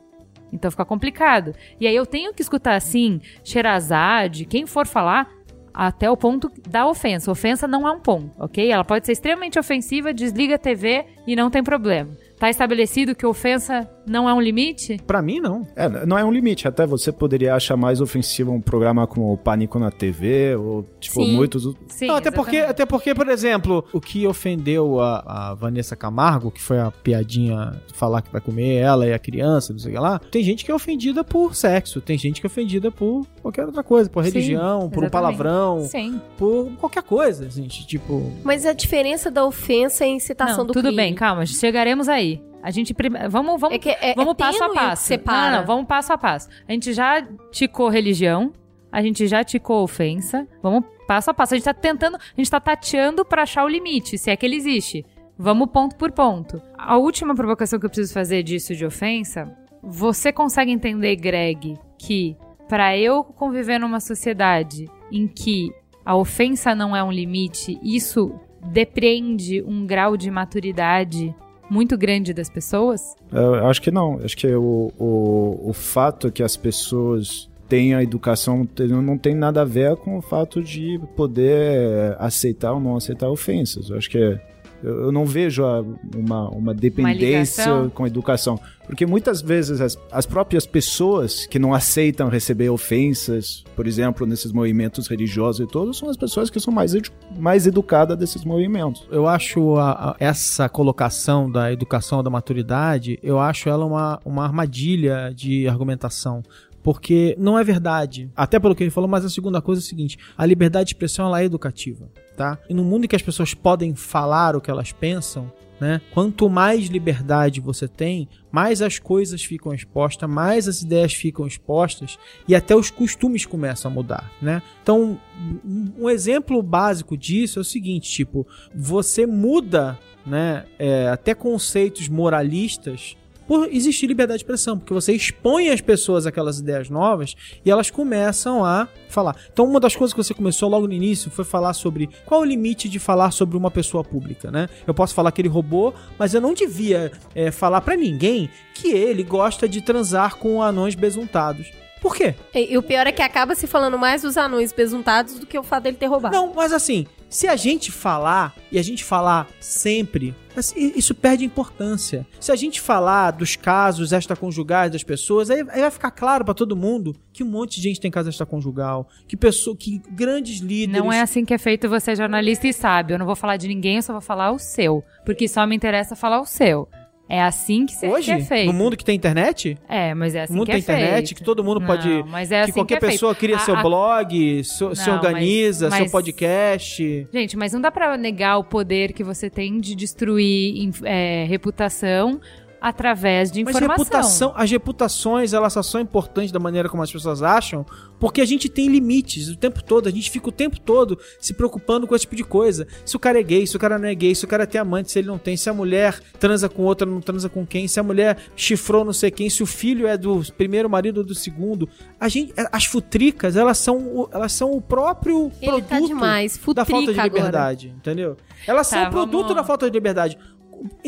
Então fica complicado. E aí eu tenho que escutar assim, Sherazade, quem for falar, até o ponto da ofensa. Ofensa não é um ponto, ok? Ela pode ser extremamente ofensiva, desliga a TV e não tem problema. Tá estabelecido que ofensa não é um limite? Pra mim, não. É, não é um limite. Até você poderia achar mais ofensivo um programa como o Pânico na TV, ou, tipo, Sim. muitos... Sim. Não, até porque, até porque, por exemplo, o que ofendeu a, a Vanessa Camargo, que foi a piadinha de falar que vai comer ela e a criança, não sei o que lá, tem gente que é ofendida por sexo, tem gente que é ofendida por qualquer outra coisa, por Sim, religião, por um palavrão, Sim. por qualquer coisa, gente, tipo... Mas a diferença da ofensa é a incitação Não, do tudo crime. bem, calma, chegaremos aí. A gente prime... vamos vamos É que é, vamos é passo a passo. separa. Não, não, vamos passo a passo. A gente já ticou religião, a gente já ticou ofensa. Vamos passo a passo. A gente tá tentando, a gente tá tateando pra achar o limite, se é que ele existe. Vamos ponto por ponto. A última provocação que eu preciso fazer disso de ofensa, você consegue entender, Greg, que pra eu conviver numa sociedade em que a ofensa não é um limite, isso depreende um grau de maturidade muito grande das pessoas? Eu acho que não. Acho que o, o, o fato que as pessoas têm a educação não tem nada a ver com o fato de poder aceitar ou não aceitar ofensas. Eu acho que eu eu não vejo a- uma, uma dependência ligação? com a educação. Porque muitas vezes as, as próprias pessoas que não aceitam receber ofensas, por exemplo, nesses movimentos religiosos e todos, são as pessoas que são mais, edu- mais educadas desses movimentos. Eu acho a- a- essa colocação da educação da maturidade, eu acho ela uma, uma armadilha de argumentação. Porque não é verdade. Até pelo que ele falou, mas a segunda coisa é o seguinte: a liberdade de expressão ela é educativa, tá? E no mundo em que as pessoas podem falar o que elas pensam, né? Quanto mais liberdade você tem, mais as coisas ficam expostas, mais as ideias ficam expostas e até os costumes começam a mudar, né? Então, um- exemplo básico disso é o seguinte, tipo, você muda, né, é, até conceitos moralistas por existir liberdade de expressão, porque você expõe as pessoas àquelas ideias novas e elas começam a falar. Então, uma das coisas que você começou logo no início foi falar sobre qual o limite de falar sobre uma pessoa pública, né? Eu posso falar que ele roubou, mas eu não devia é, falar pra ninguém que ele gosta de transar com anões besuntados. Por quê? E, e o pior é que acaba se falando mais dos anões besuntados do que o fato dele ter roubado. Não, mas assim, se a gente falar e a gente falar sempre isso perde importância. Se a gente falar dos casos extraconjugais das pessoas, aí, aí vai ficar claro pra todo mundo que um monte de gente tem caso extraconjugal, que pessoa, que grandes líderes. Não é assim que é feito, você é jornalista e sabe. Eu não vou falar de ninguém, eu só vou falar o seu. Porque só me interessa falar o seu. É assim que, se- Hoje, que é feito. no mundo que tem internet, É, mas é assim no mundo que tem é internet, feito. que todo mundo Não, pode. mas é que assim qualquer que é pessoa feito. cria A- seu a- blog, so- se Não, organiza, mas- seu mas- podcast. Gente, mas não dá pra negar o poder que você tem de destruir é, reputação através de Mas informação. reputação, as reputações, elas só são importantes da maneira como as pessoas acham, porque a gente tem limites o tempo todo, a gente fica o tempo todo se preocupando com esse tipo de coisa. Se o cara é gay, se o cara não é gay, se o cara tem amante, se ele não tem, se a mulher transa com outra, não transa com quem, se a mulher chifrou não sei quem, se o filho é do primeiro marido ou do segundo. A gente, as futricas, elas são, o- elas são o próprio Ele produto tá demais. da falta de Futrica agora. liberdade, entendeu? Elas Tá, são o produto vamos- da falta de liberdade.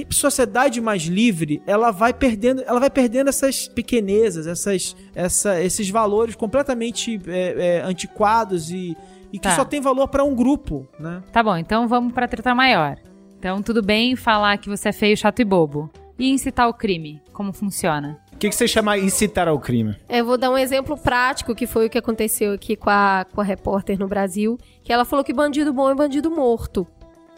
Sociedade mais livre, ela vai perdendo, ela vai perdendo essas pequenezas, essas, essa, esses valores completamente é, é, antiquados e, e que Tá. só tem valor para um grupo, né? Tá bom, então vamos pra treta maior. Então, tudo bem falar que você é feio, chato e bobo. E incitar o crime? Como funciona? O que, que você chama incitar ao crime? Eu vou dar um exemplo prático, que foi o que aconteceu aqui com a, com a repórter no Brasil, que ela falou que bandido bom é bandido morto.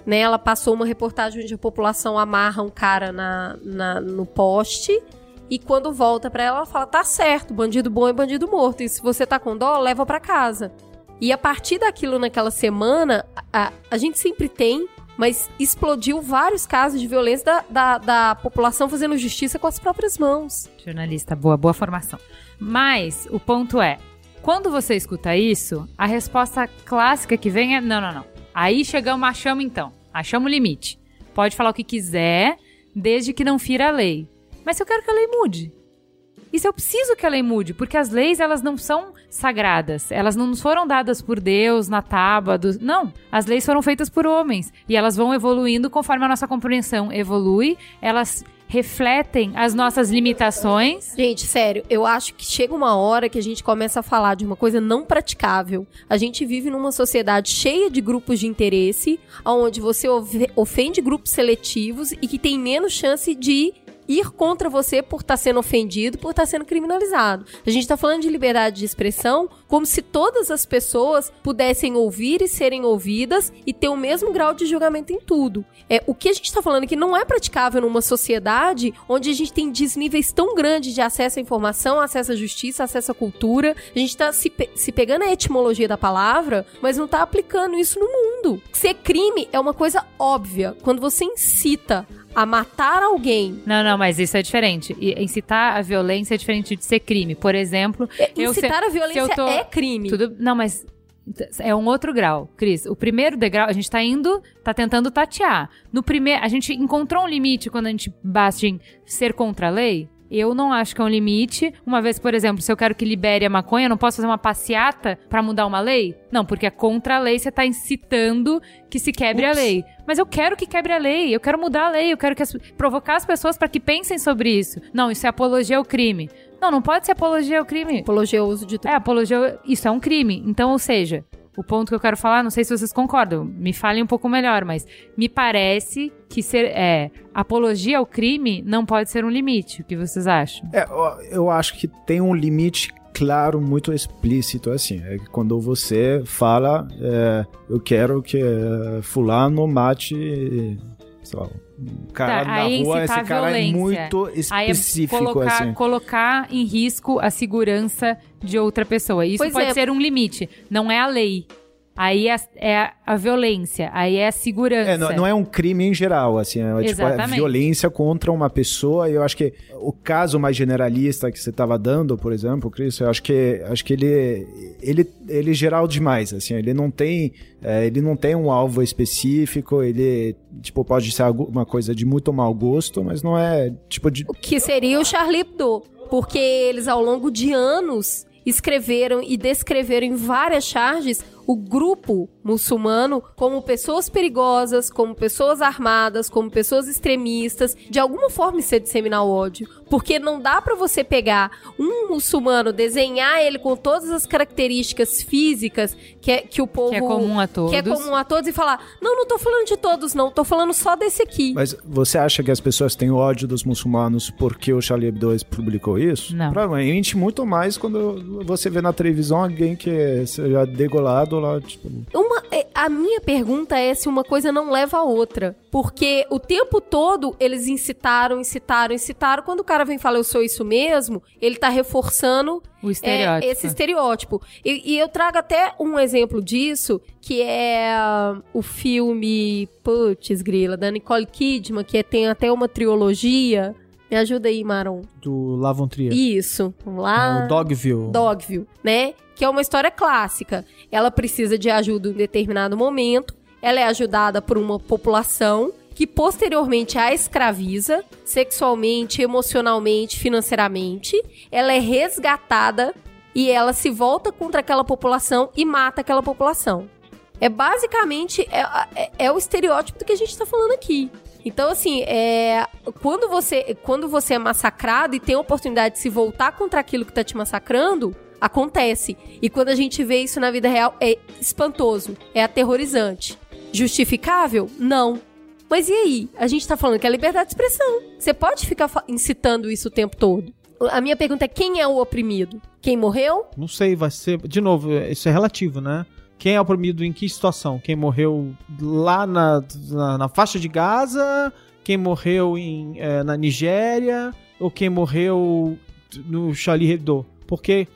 Né? Ela passou uma reportagem onde a população amarra um cara na, na- no poste e quando volta pra ela, ela fala, tá certo, bandido bom é bandido morto. E se você tá com dó, leva pra casa. E a partir daquilo naquela semana, a, a gente sempre tem, mas explodiu vários casos de violência da, da, da população fazendo justiça com as próprias mãos. Jornalista, boa, boa formação. Mas o ponto é, quando você escuta isso, a resposta clássica que vem é: não, não, não. Aí chegamos, achamos então. Achamos o limite. Pode falar o que quiser, desde que não fira a lei. Mas eu quero que a lei mude. E se eu preciso que a lei mude? Porque as leis, elas não são sagradas. Elas não nos foram dadas por Deus na tábua. Do... Não. As leis foram feitas por homens. E elas vão evoluindo conforme a nossa compreensão evolui. Elas refletem as nossas limitações. Gente, sério, eu acho que chega uma hora que a gente começa a falar de uma coisa não praticável. A gente vive numa sociedade cheia de grupos de interesse, onde você ofende grupos seletivos e que tem menos chance de ir contra você por estar sendo ofendido, por estar sendo criminalizado. A gente está falando de liberdade de expressão como se todas as pessoas pudessem ouvir e serem ouvidas e ter o mesmo grau de julgamento em tudo. É, o que a gente está falando aqui não é praticável numa sociedade onde a gente tem desníveis tão grandes de acesso à informação, acesso à justiça, acesso à cultura. A gente está se, pe- se pegando a etimologia da palavra, mas não está aplicando isso no mundo. Ser crime é uma coisa óbvia. Quando você incita a matar alguém, Não, não, mas isso é diferente. Incitar a violência é diferente de ser crime. Por exemplo, se- incitar a se violência eu tô- é crime. Tudo, não, mas é um outro grau, Cris. O primeiro degrau, a gente tá indo, tá tentando tatear. No primeiro, a gente encontrou um limite quando a gente basta em ser contra a lei. Eu não acho que é um limite. Uma vez, por exemplo, se eu quero que libere a maconha, eu não posso fazer uma passeata pra mudar uma lei? Não, porque é contra a lei, você tá incitando que se quebre Ups. a lei. Mas eu quero que quebre a lei, eu quero mudar a lei, eu quero que as- provocar as pessoas pra que pensem sobre isso. Não, isso é apologia ao crime. Não, não pode ser apologia ao crime. Apologia ao uso de É, apologia, isso é um crime. Então, ou seja, o ponto que eu quero falar, não sei se vocês concordam, me falem um pouco melhor, mas me parece que ser, é, apologia ao crime não pode ser um limite. O que vocês acham? É, eu acho que tem um limite claro, muito explícito, assim. É quando você fala, é, eu quero que é, fulano mate, sei lá, um cara Tá, na aí rua, esse cara é violência. muito Aí é específico, colocar, assim. colocar em risco a segurança de outra pessoa. Isso Pois pode é. ser um limite, não é a lei. Aí é, é a violência, aí é a segurança. É, não, não é um crime em geral, assim, é, tipo, é violência contra uma pessoa, e eu acho que o caso mais generalista que você estava dando, por exemplo, Cris, eu acho que acho que ele ele ele é geral demais, assim, ele não tem é, ele não tem um alvo específico, ele tipo pode ser uma coisa de muito mau gosto, mas não é tipo de que seria o Charlie Hebdo, porque eles ao longo de anos escreveram e descreveram em várias charges o grupo muçulmano como pessoas perigosas, como pessoas armadas, como pessoas extremistas, de alguma forma isso é disseminar o ódio. Porque não dá para você pegar um muçulmano, desenhar ele com todas as características físicas que, é, que o povo. Que é comum a todos. Que é comum a todos e falar: não, não tô falando de todos, não, tô falando só desse aqui. Mas você acha que as pessoas têm ódio dos muçulmanos porque o Charlie Hebdo publicou isso? Não. Provavelmente muito mais quando você vê na televisão alguém que seja degolado lá, tipo. Uma, é, a minha pergunta é se uma coisa não leva a outra. Porque o tempo todo eles incitaram, incitaram, incitaram. Quando o cara vem falar eu sou isso mesmo, ele tá reforçando O estereótipo. é, esse estereótipo. E, e eu trago até um exemplo disso, que é o filme Putz, Grila, da Nicole Kidman, que é- tem até uma trilogia. Me ajuda aí, Maron. Do Lavon Trier. Isso. Vamos lá. É, o Dogville. Dogville, né? Que é uma história clássica. Ela precisa de ajuda em determinado momento. Ela é ajudada por uma população que posteriormente a escraviza sexualmente, emocionalmente, financeiramente. Ela é resgatada e ela se volta contra aquela população e mata aquela população. É basicamente é, é- é o estereótipo do que a gente tá falando aqui. Então, assim, é, quando, você, quando você é massacrado e tem a oportunidade de se voltar contra aquilo que tá te massacrando, acontece. E quando a gente vê isso na vida real, é espantoso, é aterrorizante. Justificável? Não. Mas e aí? A gente tá falando que é liberdade de expressão. Você pode ficar incitando isso o tempo todo. A minha pergunta é: quem é o oprimido? Quem morreu? Não sei, vai ser. De novo, isso é relativo, né? Quem é oprimido em que situação? Quem morreu lá na, na, na faixa de Gaza? Quem morreu em, eh, na Nigéria? Ou quem morreu no Charlie Hebdo? Porque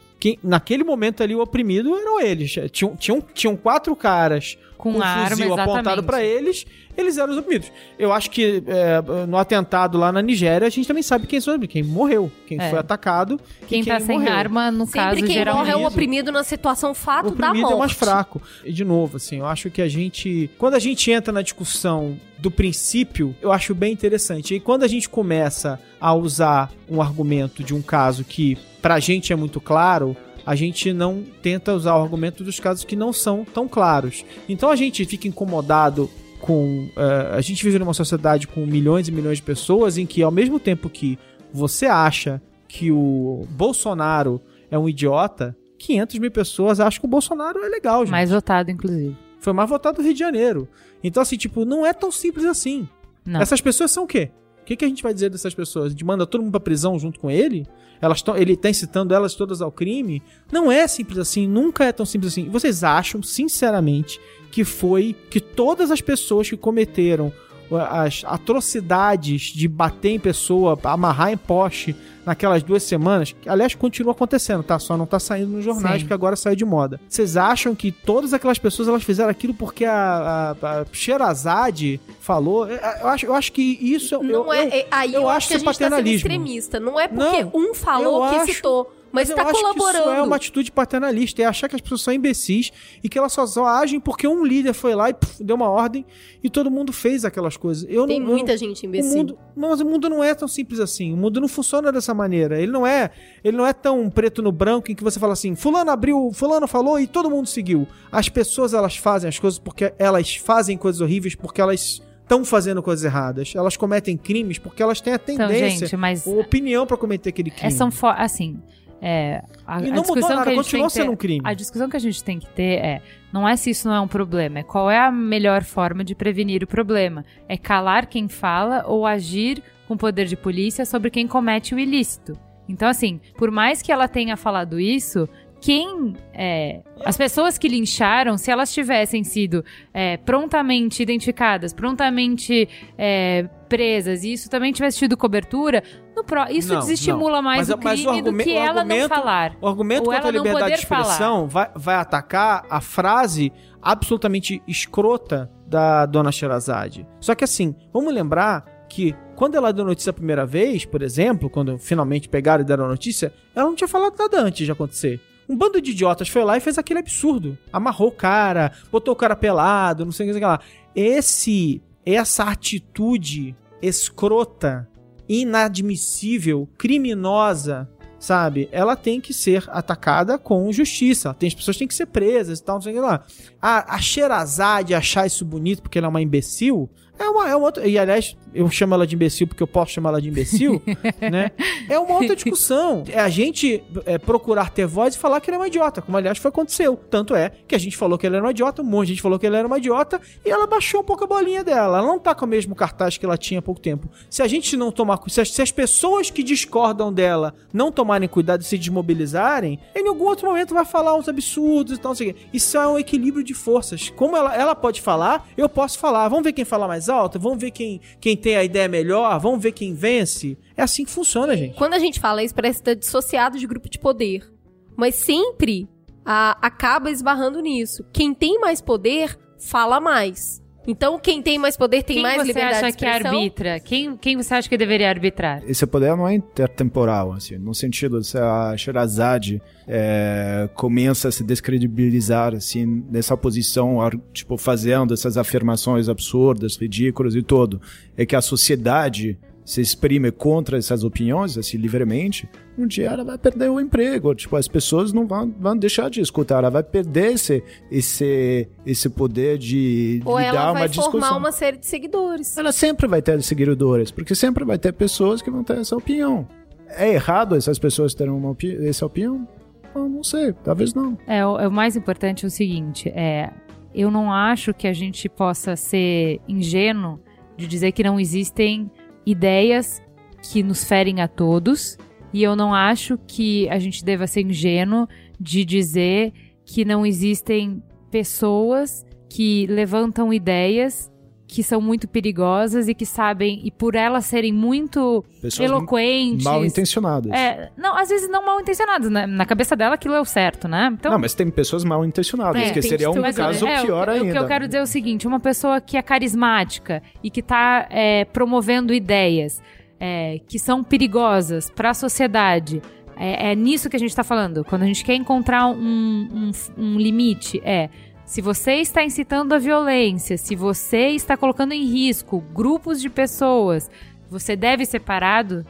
naquele momento ali o oprimido eram eles. Tinham, tinham, tinham quatro caras Com um arma, fuzil exatamente. apontado pra eles, eles eram os oprimidos. Eu acho que é, no atentado lá na Nigéria, a gente também sabe quem são quem morreu, quem É. foi atacado. e Quem, tá sem morreu. arma, no Sempre caso, quem morre é geralmente. o oprimido na situação fato O da oprimido morte. é mais fraco. E de novo, assim, eu acho que a gente. Quando a gente entra na discussão do princípio, eu acho bem interessante. E quando a gente começa a usar um argumento de um caso que pra gente é muito claro. A gente não tenta usar o argumento dos casos que não são tão claros. Então a gente fica incomodado com. eh, a gente vive numa sociedade com milhões e milhões de pessoas em que, ao mesmo tempo que você acha que o Bolsonaro é um idiota, 500 mil pessoas acham que o Bolsonaro é legal, gente. Mais votado, inclusive. Foi mais votado no Rio de Janeiro. Então, assim, tipo, não é tão simples assim. Não. Essas pessoas são o quê? O que, que a gente vai dizer dessas pessoas? A gente manda todo mundo pra prisão junto com ele? Elas tão, ele tá incitando elas todas ao crime? Não é simples assim, nunca é tão simples assim. Vocês acham, sinceramente, que foi que todas as pessoas que cometeram as atrocidades de bater em pessoa, amarrar em poste naquelas duas semanas, que, aliás, continua acontecendo, tá? Só não tá saindo nos jornais, Sim. porque agora saiu de moda. Vocês acham que todas aquelas pessoas elas fizeram aquilo porque a, a, a Sherazade falou? Eu eu acho, eu acho que isso eu, Não é, eu- é- aí eu eu, acho acho que a isso gente tá sendo paternalismo. extremista. Não é porque Não, um falou eu que acho- citou, mas, eu tá acho que colaborando. isso é uma atitude paternalista, é achar que as pessoas são imbecis e que elas só, só agem porque um líder foi lá e puf, deu uma ordem e todo mundo fez aquelas coisas. Eu Tem não, eu muita não- gente o imbecil. mundo, mas o mundo não é tão simples assim. O mundo não funciona dessa maneira. Ele não é, ele não é tão preto no branco em que você fala assim: fulano abriu, fulano falou e todo mundo seguiu. As pessoas elas fazem as coisas porque elas fazem coisas horríveis porque elas estão fazendo coisas erradas. Elas cometem crimes porque elas têm a Então, tendência gente, mas opinião pra cometer aquele crime. é, são assim, é, a, E a não mudou discussão nada, que a gente continua que ter- sendo um crime. A discussão que a gente tem que ter é, não é se isso não é um problema, é qual é a melhor forma de prevenir o problema. É calar quem fala ou agir com poder de polícia sobre quem comete o ilícito. Então, assim, por mais que ela tenha falado isso, quem. é, as pessoas que lincharam, se elas tivessem sido é, prontamente identificadas, prontamente é, presas, e isso também tivesse tido cobertura, no pró- isso Não, desestimula mais Mas- o mas o crime do que ela não falar. O argumento contra a não liberdade de expressão vai, vai atacar a frase absolutamente escrota da dona Sherazade. Só que assim, vamos lembrar que quando ela deu notícia a primeira vez, por exemplo, quando finalmente pegaram e deram a notícia, ela não tinha falado nada antes de acontecer. Um bando de idiotas foi lá e fez aquele absurdo. Amarrou o cara, botou o cara pelado, não sei o que, lá. Esse, essa atitude escrota, inadmissível, criminosa, sabe? Ela tem que ser atacada com justiça. Tem as pessoas têm que ser presas e tal, não sei o que lá. A, a Sherazade achar isso bonito porque ela é uma imbecil, é uma, é uma outra. E aliás, eu chamo ela de imbecil porque eu posso chamar ela de imbecil, <laughs> né? É uma outra discussão. É a gente é, procurar ter voz e falar que ele é uma idiota, como aliás foi aconteceu. Tanto é que a gente falou que ele era uma idiota, um monte de gente falou que ele era uma idiota e ela baixou um pouco a bolinha dela. Ela não tá com o mesmo cartaz que ela tinha há pouco tempo. Se a gente não tomar. Se as, se as pessoas que discordam dela não tomarem cuidado e se desmobilizarem, em algum outro momento vai falar uns absurdos e tal, não sei o quê. Isso é um equilíbrio de forças. Como ela, ela pode falar, eu posso falar. Vamos ver quem fala mais alto? Vamos ver quem, quem tem a ideia melhor? Vamos ver quem vence? É assim que funciona, gente. Quando a gente fala isso, parece estar dissociado de grupo de poder. Mas sempre a, acaba esbarrando nisso. Quem tem mais poder, fala mais. Então, quem tem mais poder tem quem mais você liberdade acha de que expressão. arbitra? Quem, quem você acha que deveria arbitrar? Esse poder não é intertemporal, assim, no sentido se a Sherazade é, começa a se descredibilizar, assim, nessa posição, tipo, fazendo essas afirmações absurdas, ridículas e tudo, é que a sociedade se exprime contra essas opiniões, assim, livremente, um dia ela vai perder o emprego, tipo, as pessoas não vão, vão deixar de escutar, ela vai perder esse, esse, esse poder de, de Ou dar ela uma vai discussão. formar uma série de seguidores. Ela sempre vai ter seguidores, porque sempre vai ter pessoas que vão ter essa opinião. É errado essas pessoas terem uma opi essa opinião? Eu não sei, talvez não. É, o, é o mais importante é o seguinte, é, eu não acho que a gente possa ser ingênuo de dizer que não existem ideias que nos ferem a todos, e eu não acho que a gente deva ser ingênuo de dizer que não existem pessoas que levantam ideias que são muito perigosas e que sabem, e por elas serem muito Pessoas eloquentes. mal intencionadas. É, não, às vezes não mal intencionadas, né? Na cabeça dela aquilo é o certo, né? Então, Não, mas tem pessoas mal intencionadas, É, que seria um caso é, pior o, ainda. O que eu quero dizer é o seguinte: uma pessoa que é carismática e que está promovendo ideias é, que são perigosas para a sociedade. É, é nisso que a gente está falando. Quando a gente quer encontrar um, um, um limite, é. Se você está incitando a violência, se você está colocando em risco grupos de pessoas, você deve ser parado?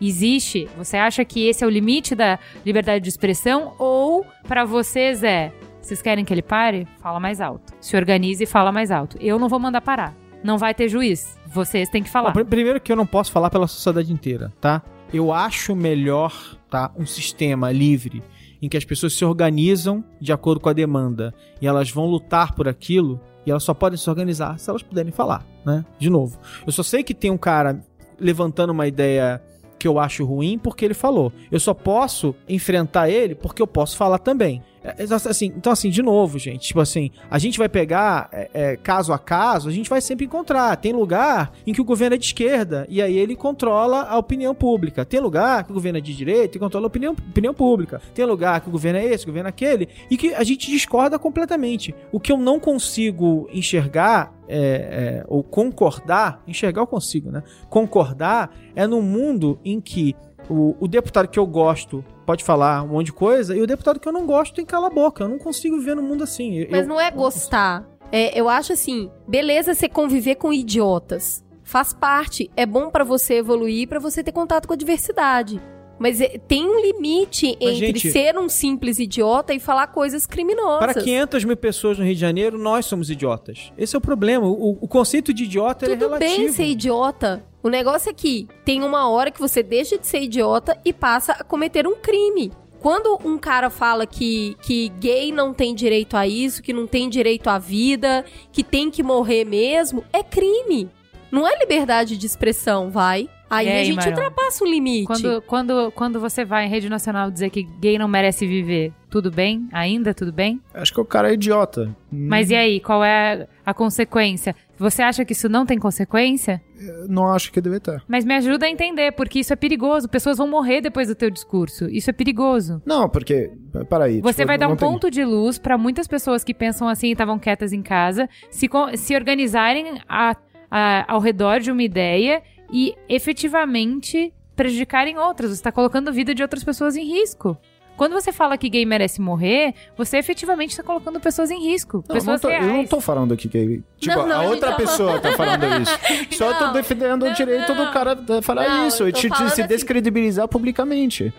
Existe? Você acha que esse é o limite da liberdade de expressão? Ou, para vocês, é vocês querem que ele pare? Fala mais alto. Se organize e fala mais alto. Eu não vou mandar parar. Não vai ter juiz. Vocês têm que falar. Bom, pr- primeiro que eu não posso falar pela sociedade inteira, tá? Eu acho melhor, tá, um sistema livre em que as pessoas se organizam de acordo com a demanda e elas vão lutar por aquilo e elas só podem se organizar se elas puderem falar, né? De novo, eu só sei que tem um cara levantando uma ideia que eu acho ruim porque ele falou. Eu só posso enfrentar ele porque eu posso falar também. É, é, assim, então, assim, de novo, gente, tipo assim, a gente vai pegar é, é, caso a caso, a gente vai sempre encontrar. Tem lugar em que o governo é de esquerda e aí ele controla a opinião pública. Tem lugar que o governo é de direita e controla a opinião, opinião pública. Tem lugar que o governo é esse, o governo é aquele, e que a gente discorda completamente. O que eu não consigo enxergar é, é, ou concordar, enxergar eu consigo, né? Concordar é num mundo em que o, o deputado que eu gosto pode falar um monte de coisa e o deputado que eu não gosto tem que calar a boca. Eu não consigo viver num mundo assim. Mas eu- não é gostar. É, eu acho assim, beleza você conviver com idiotas. Faz parte. É bom pra você evoluir, pra você ter contato com a diversidade. Mas é- tem um limite Mas, entre gente- ser um simples idiota e falar coisas criminosas. Para 500 mil pessoas no Rio de Janeiro, nós somos idiotas. Esse é o problema. O, o conceito de idiota ele é Tudo relativo. bem ser idiota. O negócio é que tem uma hora que você deixa de ser idiota e passa a cometer um crime. Quando um cara fala que, que gay não tem direito a isso, que não tem direito à vida, que tem que morrer mesmo, é crime. Não é liberdade de expressão, vai. Aí aí, a gente Marão? ultrapassa um limite. Quando, quando, quando você vai em rede nacional dizer que gay não merece viver, tudo bem? Ainda tudo bem? Acho que o cara é idiota. Mas e aí, qual é a consequência? Você acha que isso não tem consequência? Eu Não acho que deve ter. Mas me ajuda a entender, porque isso é perigoso. Pessoas vão morrer depois do teu discurso. Isso é perigoso. Não, porque. Peraí. Você tipo, vai dar um tem- ponto de luz pra muitas pessoas que pensam assim e estavam quietas em casa, se, se organizarem a- a- ao redor de uma ideia e efetivamente prejudicarem outras. Você está colocando a vida de outras pessoas em risco. Quando você fala que gay merece morrer, você efetivamente está colocando pessoas em risco. Não, não pessoas tô- eu não reais. tô falando aqui que. Tipo, Não, não, a outra então. pessoa tá falando <laughs> isso. Só tô Não, defendendo o não, direito não. do cara de falar Não, isso e te, se assim- descredibilizar publicamente.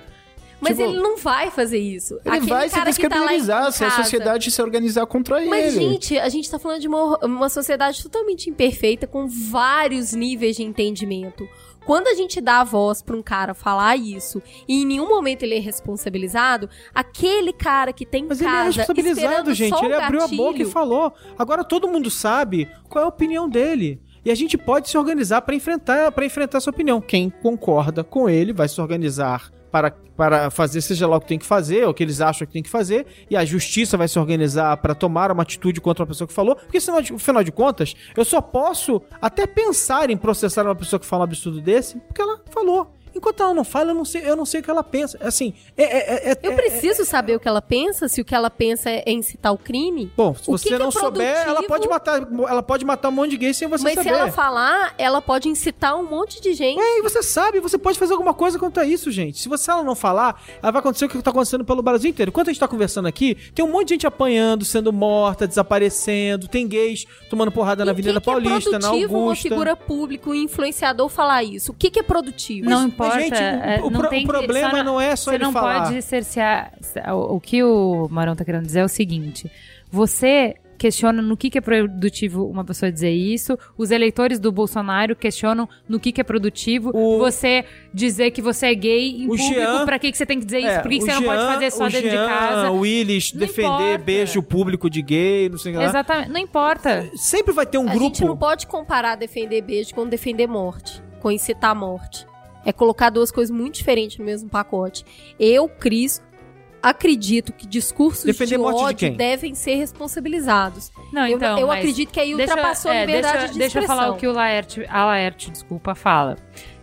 Mas Tipo, ele não vai fazer isso. Ele Aquele vai se que tá se a casa- sociedade se organizar contra Mas, ele. gente, a gente tá falando de uma, uma sociedade totalmente imperfeita, com vários níveis de entendimento. Quando a gente dá a voz pra um cara falar isso e em nenhum momento ele é responsabilizado, aquele cara que tem Mas ele é casa responsabilizado, gente. Ele abriu a boca e gatilho, falou. Agora todo mundo sabe qual é a opinião dele. E a gente pode se organizar para enfrentar para enfrentar essa opinião. Quem concorda com ele vai se organizar para, para fazer seja lá o que tem que fazer, ou o que eles acham que tem que fazer, e a justiça vai se organizar para tomar uma atitude contra uma pessoa que falou, porque senão, no final de contas, eu só posso até pensar em processar uma pessoa que fala um absurdo desse, porque ela falou. Enquanto ela não fala, eu não sei, eu não sei o que ela pensa. Assim, é, é, é- Eu é- preciso saber o que ela pensa, se o que ela pensa é incitar o crime. Bom, se O você que que não é souber, ela pode matar, ela pode matar um monte de gay sem você Mas saber. se ela falar, ela pode incitar um monte de gente. É, e você sabe, você pode fazer alguma coisa contra isso, gente. Se você ela não falar, ela vai acontecer o que tá acontecendo pelo Brasil inteiro. Enquanto a gente tá conversando aqui, tem um monte de gente apanhando, sendo morta, desaparecendo, tem gays tomando porrada na E que Avenida que é Paulista, na produtivo uma figura pública, um influenciador falar isso? O que, que é produtivo? Não Mas, importa. gente, o- é, o não pro- o que- problema só não é só Você ele não falar. pode cercear. O, o que o Marão tá querendo dizer é o seguinte: você questiona no que, que é produtivo uma pessoa dizer isso, os eleitores do Bolsonaro questionam no que, que é produtivo O- você dizer que você é gay em O público, Jean- pra que, que você tem que dizer isso? É, Por que, que o você não pode Jean- fazer só o dentro Jean de casa? Willis Não defender importa. beijo público de gay, não sei o que lá. Exatamente, não importa. Sempre vai ter um a grupo. gente não pode comparar defender beijo com defender morte, com incitar a morte. É colocar duas coisas muito diferentes no mesmo pacote. Eu, Cris, acredito que discursos Defender de de ódio quem? devem ser responsabilizados. Não, eu então, eu acredito que aí deixa- ultrapassou a é, liberdade deixa, de Deixa eu expressão. falar o que o Laerte, a Laerte, desculpa, fala.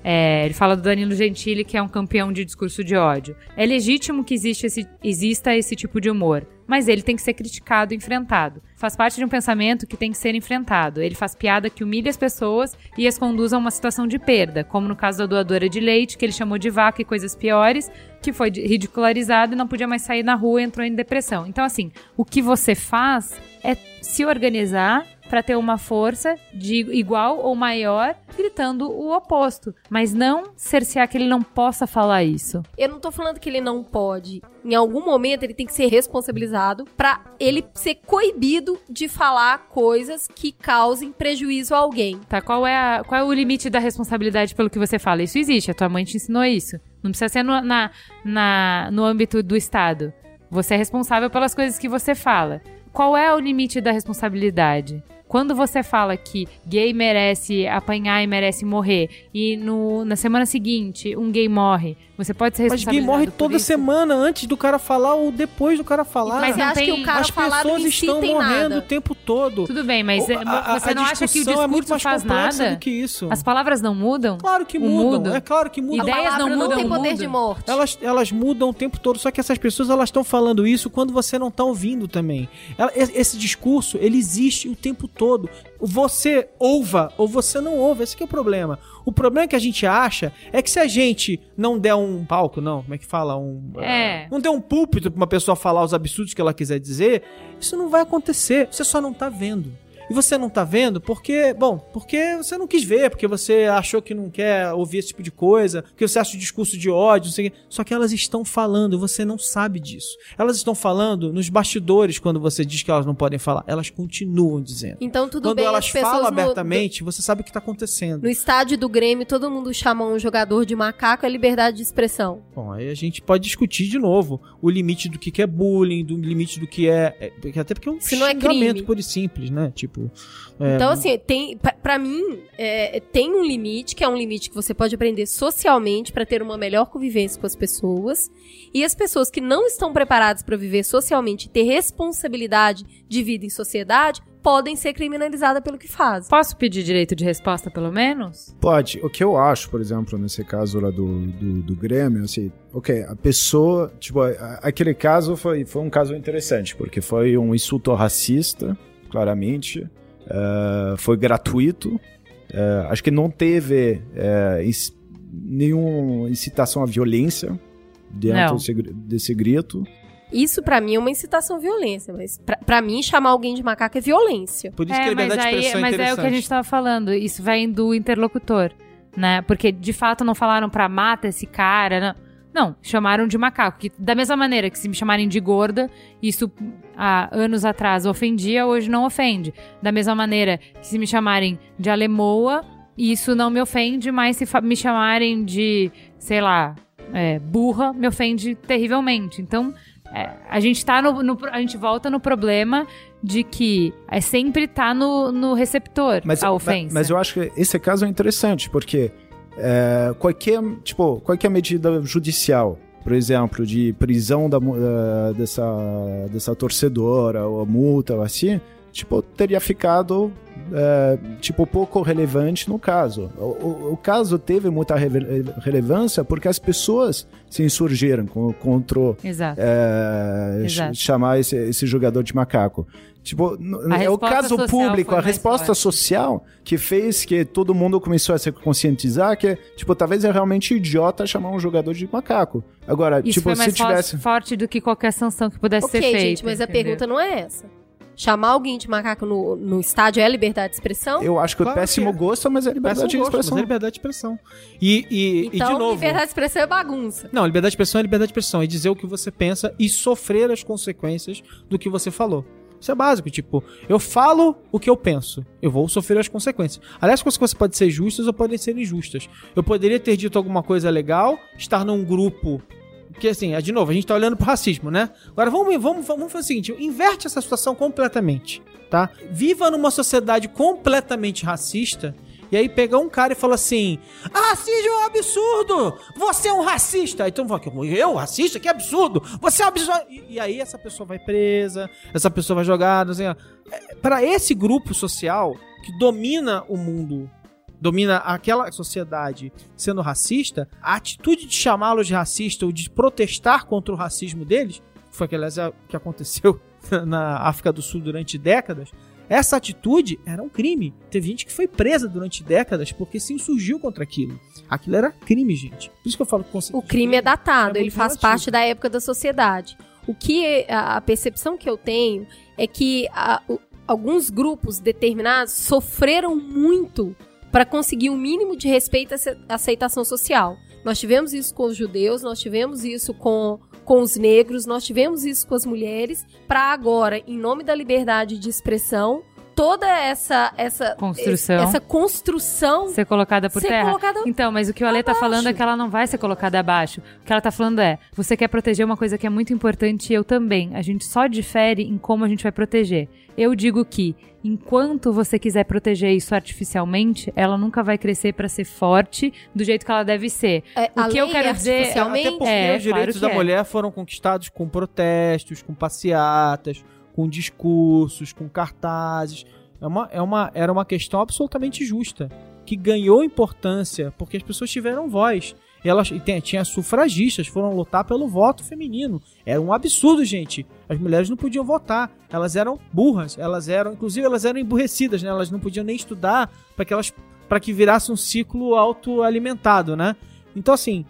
É, ele fala do Danilo Gentili, que é um campeão de discurso de ódio. É legítimo que existe esse- exista esse tipo de humor, mas ele tem que ser criticado e enfrentado. Faz parte de um pensamento que tem que ser enfrentado. Ele faz piada que humilha as pessoas e as conduz a uma situação de perda, como no caso da doadora de leite, que ele chamou de vaca e coisas piores, que foi ridicularizado e não podia mais sair na rua e entrou em depressão. Então, assim, o que você faz é se organizar para ter uma força de igual ou maior, gritando o oposto, mas não cercear que ele não possa falar isso. Eu não tô falando que ele não pode. Em algum momento ele tem que ser responsabilizado pra ele ser coibido de falar coisas que causem prejuízo a alguém. Tá? Qual é, a- qual é o limite da responsabilidade pelo que você fala? Isso existe, a tua mãe te ensinou isso. Não precisa ser no, na, na- no âmbito do Estado. Você é responsável pelas coisas que você fala. Qual é o limite da responsabilidade? Quando você fala que gay merece apanhar e merece morrer, e no, na semana seguinte um gay morre, você pode ser Mas gay morre toda isso? semana antes do cara falar ou depois do cara falar. Mas você não acha que tem- o cara As não pessoas estão morrendo nada? o tempo todo. Tudo bem, mas O- é, a- a- você a não acha que o discussão é muito discurso mais faz complexa nada? do que isso. As palavras não mudam? Claro que mudam. mudo? É claro que mudam. A Ideias não mudam tem o poder de morte. Elas, elas mudam o tempo todo, só que essas pessoas elas estão falando isso quando você não tá ouvindo também. Ela- esse esse discurso, ele existe o tempo todo. Você ouva ou você não ouve, esse que é o problema. O problema que a gente acha é que se a gente não der um palco, não, como é que fala? Um, É. ah, não der um púlpito pra uma pessoa falar os absurdos que ela quiser dizer, isso não vai acontecer. Você só não tá vendo. E você não tá vendo porque, bom, porque você não quis ver, porque você achou que não quer ouvir esse tipo de coisa, porque você acha o discurso de ódio, não sei o quê. Só que elas estão falando, e você não sabe disso. Elas estão falando nos bastidores quando você diz que elas não podem falar. Elas continuam dizendo. Então tudo quando bem, elas falam no- abertamente, você sabe o que tá acontecendo. No estádio do Grêmio, todo mundo chama um jogador de macaco, é liberdade de expressão. Bom, aí a gente pode discutir de novo o limite do que é bullying, do limite do que é. é, até porque é um Se não é xingamento crime. puro e simples, né? Tipo. É, Então, assim, tem, pra, pra mim, é, tem um limite, que é um limite que você pode aprender socialmente pra ter uma melhor convivência com as pessoas. E as pessoas que não estão preparadas pra viver socialmente e ter responsabilidade de vida em sociedade podem ser criminalizadas pelo que fazem. Posso pedir direito de resposta, pelo menos? Pode. O que eu acho, por exemplo, nesse caso lá do, do, do Grêmio, assim, ok, a pessoa, tipo, a- aquele caso foi, foi um caso interessante, porque foi um insulto racista, claramente, eh, foi gratuito, eh, acho que não teve eh, ins- nenhuma incitação à violência dentro desse, gr- desse grito. Isso pra mim é uma incitação à violência, mas pra, pra mim chamar alguém de macaco é violência. Por isso é, que a mas de aí, é mas é o que a gente tava falando. Isso vem do interlocutor, né? Porque de fato não falaram pra mata esse cara. Não. Não, chamaram de macaco. Que, da mesma maneira que se me chamarem de gorda, isso há anos atrás ofendia, hoje não ofende. Da mesma maneira que se me chamarem de alemoa, isso não me ofende, mas se me chamarem de, sei lá, é, burra, me ofende terrivelmente. Então, é, a gente tá no, no, A gente volta no problema de que é sempre tá no, no receptor mas, a ofensa. Mas eu acho que esse caso é interessante, porque é, qualquer, tipo, qualquer medida judicial, por exemplo, de prisão da, uh, dessa, dessa torcedora, ou multa, ou assim, tipo, teria ficado é, tipo, pouco relevante no caso. O, o, o caso teve muita relevância porque as pessoas se insurgiram contra é, chamar esse, esse jogador de macaco. Tipo, é o caso público, a resposta forte. social que fez que todo mundo começou a se conscientizar que, tipo, talvez é realmente idiota chamar um jogador de macaco. Agora, Isso tipo, foi mais se tivesse. forte do que qualquer sanção que pudesse okay, ser feita. gente, mas entendeu? a pergunta não é essa. Chamar alguém de macaco no, no estádio é liberdade de expressão? Eu acho que claro é péssimo que é. gosto, mas é liberdade péssimo de expressão. Gosto, mas é liberdade de expressão. E, e, então, e de novo. liberdade de expressão é bagunça. Não, liberdade de expressão é liberdade de expressão. É dizer o que você pensa e sofrer as consequências do que você falou. Isso é básico, tipo, eu falo o que eu penso, eu vou sofrer as consequências. Aliás, as consequências podem ser justas ou podem ser injustas. Eu poderia ter dito alguma coisa legal, estar num grupo porque, assim, é, de novo, a gente tá olhando pro racismo, né? Agora, vamos, vamos, vamos fazer o seguinte: inverte essa situação completamente, tá? Viva numa sociedade completamente racista. E aí pega um cara e fala assim: racismo é um absurdo! Você é um racista! Então eu, racista? Que absurdo! Você é um absurdo! E, e aí essa pessoa vai presa, essa pessoa vai jogada. Assim, é, para esse grupo social que domina o mundo domina aquela sociedade sendo racista, a atitude de chamá-los de racista ou de protestar contra o racismo deles, foi aquilo que aconteceu <laughs> na África do Sul durante décadas, essa atitude era um crime. Teve gente que foi presa durante décadas porque se insurgiu contra aquilo. Aquilo era crime, gente. Por isso que eu falo que o, o crime é datado, é ele faz relativo. parte da época da sociedade. O que a percepção que eu tenho é que a, o, alguns grupos determinados sofreram muito para conseguir um mínimo de respeito e aceitação social. Nós tivemos isso com os judeus, nós tivemos isso com, com os negros, nós tivemos isso com as mulheres, para agora, em nome da liberdade de expressão, toda essa essa construção, essa construção ser colocada por ser terra. Colocada então, mas o que o Ale tá falando é que ela não vai ser colocada abaixo. O que ela tá falando é, você quer proteger uma coisa que é muito importante e eu também. A gente só difere em como a gente vai proteger. Eu digo que enquanto você quiser proteger isso artificialmente, ela nunca vai crescer para ser forte do jeito que ela deve ser. É, o que eu quero dizer até porque é, os direitos claro da é. mulher foram conquistados com protestos, com passeatas, com discursos, com cartazes. É uma, é uma, era uma questão absolutamente justa, que ganhou importância porque as pessoas tiveram voz. E elas tinha sufragistas, foram lutar pelo voto feminino. Era um absurdo, gente. As mulheres não podiam votar. Elas eram burras, elas eram, inclusive elas eram emburrecidas, né? Elas não podiam nem estudar para que elas para que virasse um ciclo autoalimentado, né? Então assim,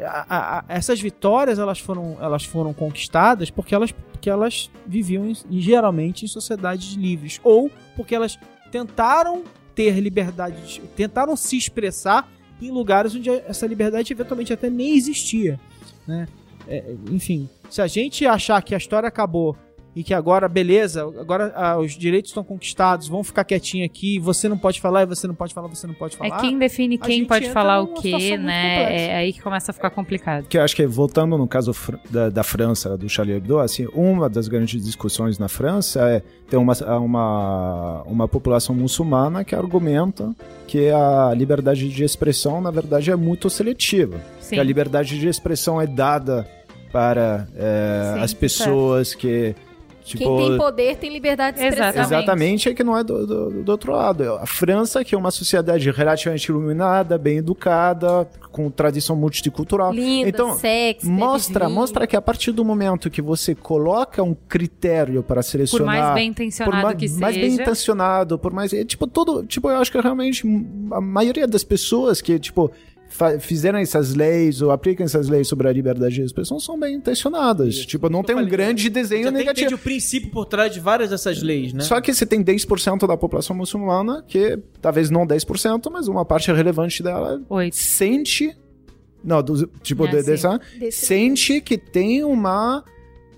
a, a, essas vitórias elas foram, elas foram conquistadas porque elas, porque elas viviam em, geralmente em sociedades livres ou porque elas tentaram ter liberdade, tentaram se expressar em lugares onde essa liberdade eventualmente até nem existia, né? É, enfim, se a gente achar que a história acabou e que agora, beleza, agora ah, os direitos estão conquistados, vão ficar quietinho aqui, você não pode falar, e você não pode falar, você não pode é falar. É quem define quem pode falar o quê, né? É aí que começa a ficar complicado. Que eu acho que, voltando no caso da, da França, do Charlie Hebdo, assim, uma das grandes discussões na França é ter uma, uma, uma população muçulmana que argumenta que a liberdade de expressão, na verdade, é muito seletiva. Sim. Que a liberdade de expressão é dada para é, Sim, as pessoas certo. que Tipo, Quem tem poder tem liberdade de expressão. Exatamente, exatamente é que não é do, do, do, outro lado. A França, que é uma sociedade relativamente iluminada, bem educada, com tradição multicultural. Linda, então, sexy, mostra, mostra que a partir do momento que você coloca um critério para selecionar... Por mais bem intencionado mais, que seja. Mais bem intencionado, por mais... É, tipo, todo... Tipo, eu acho que realmente a maioria das pessoas que, tipo fizeram essas leis ou aplicam essas leis sobre a liberdade de expressão são bem intencionadas. Isso. Tipo, não tem um grande desenho Já negativo. Tem o princípio por trás de várias dessas leis, né? Só que você tem 10% da população muçulmana que, talvez não 10%, mas uma parte relevante dela Oito. sente Não, do, tipo, Ah, de- dessa, Desse- sente que tem uma.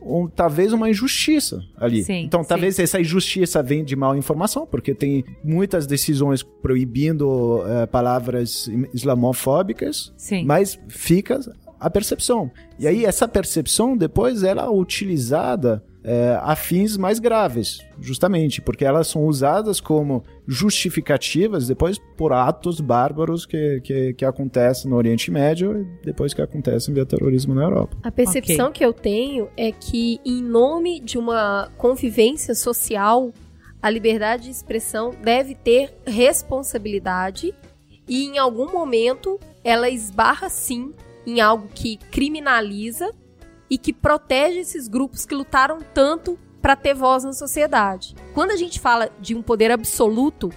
Um- talvez uma injustiça ali. Sim, então, sim. talvez essa injustiça vem de mal informação, porque tem muitas decisões proibindo eh, palavras islamofóbicas, Sim. mas fica a percepção. E aí, essa percepção, depois, ela é utilizada eh, a fins mais graves, justamente, porque elas são usadas como justificativas depois por atos bárbaros que, que, que acontecem no Oriente Médio e depois que acontecem via terrorismo na Europa. A percepção que eu tenho é que, em nome de uma convivência social, a liberdade de expressão deve ter responsabilidade e, em algum momento, ela esbarra sim em algo que criminaliza e que protege esses grupos que lutaram tanto para ter voz na sociedade. Quando a gente fala de um poder absoluto,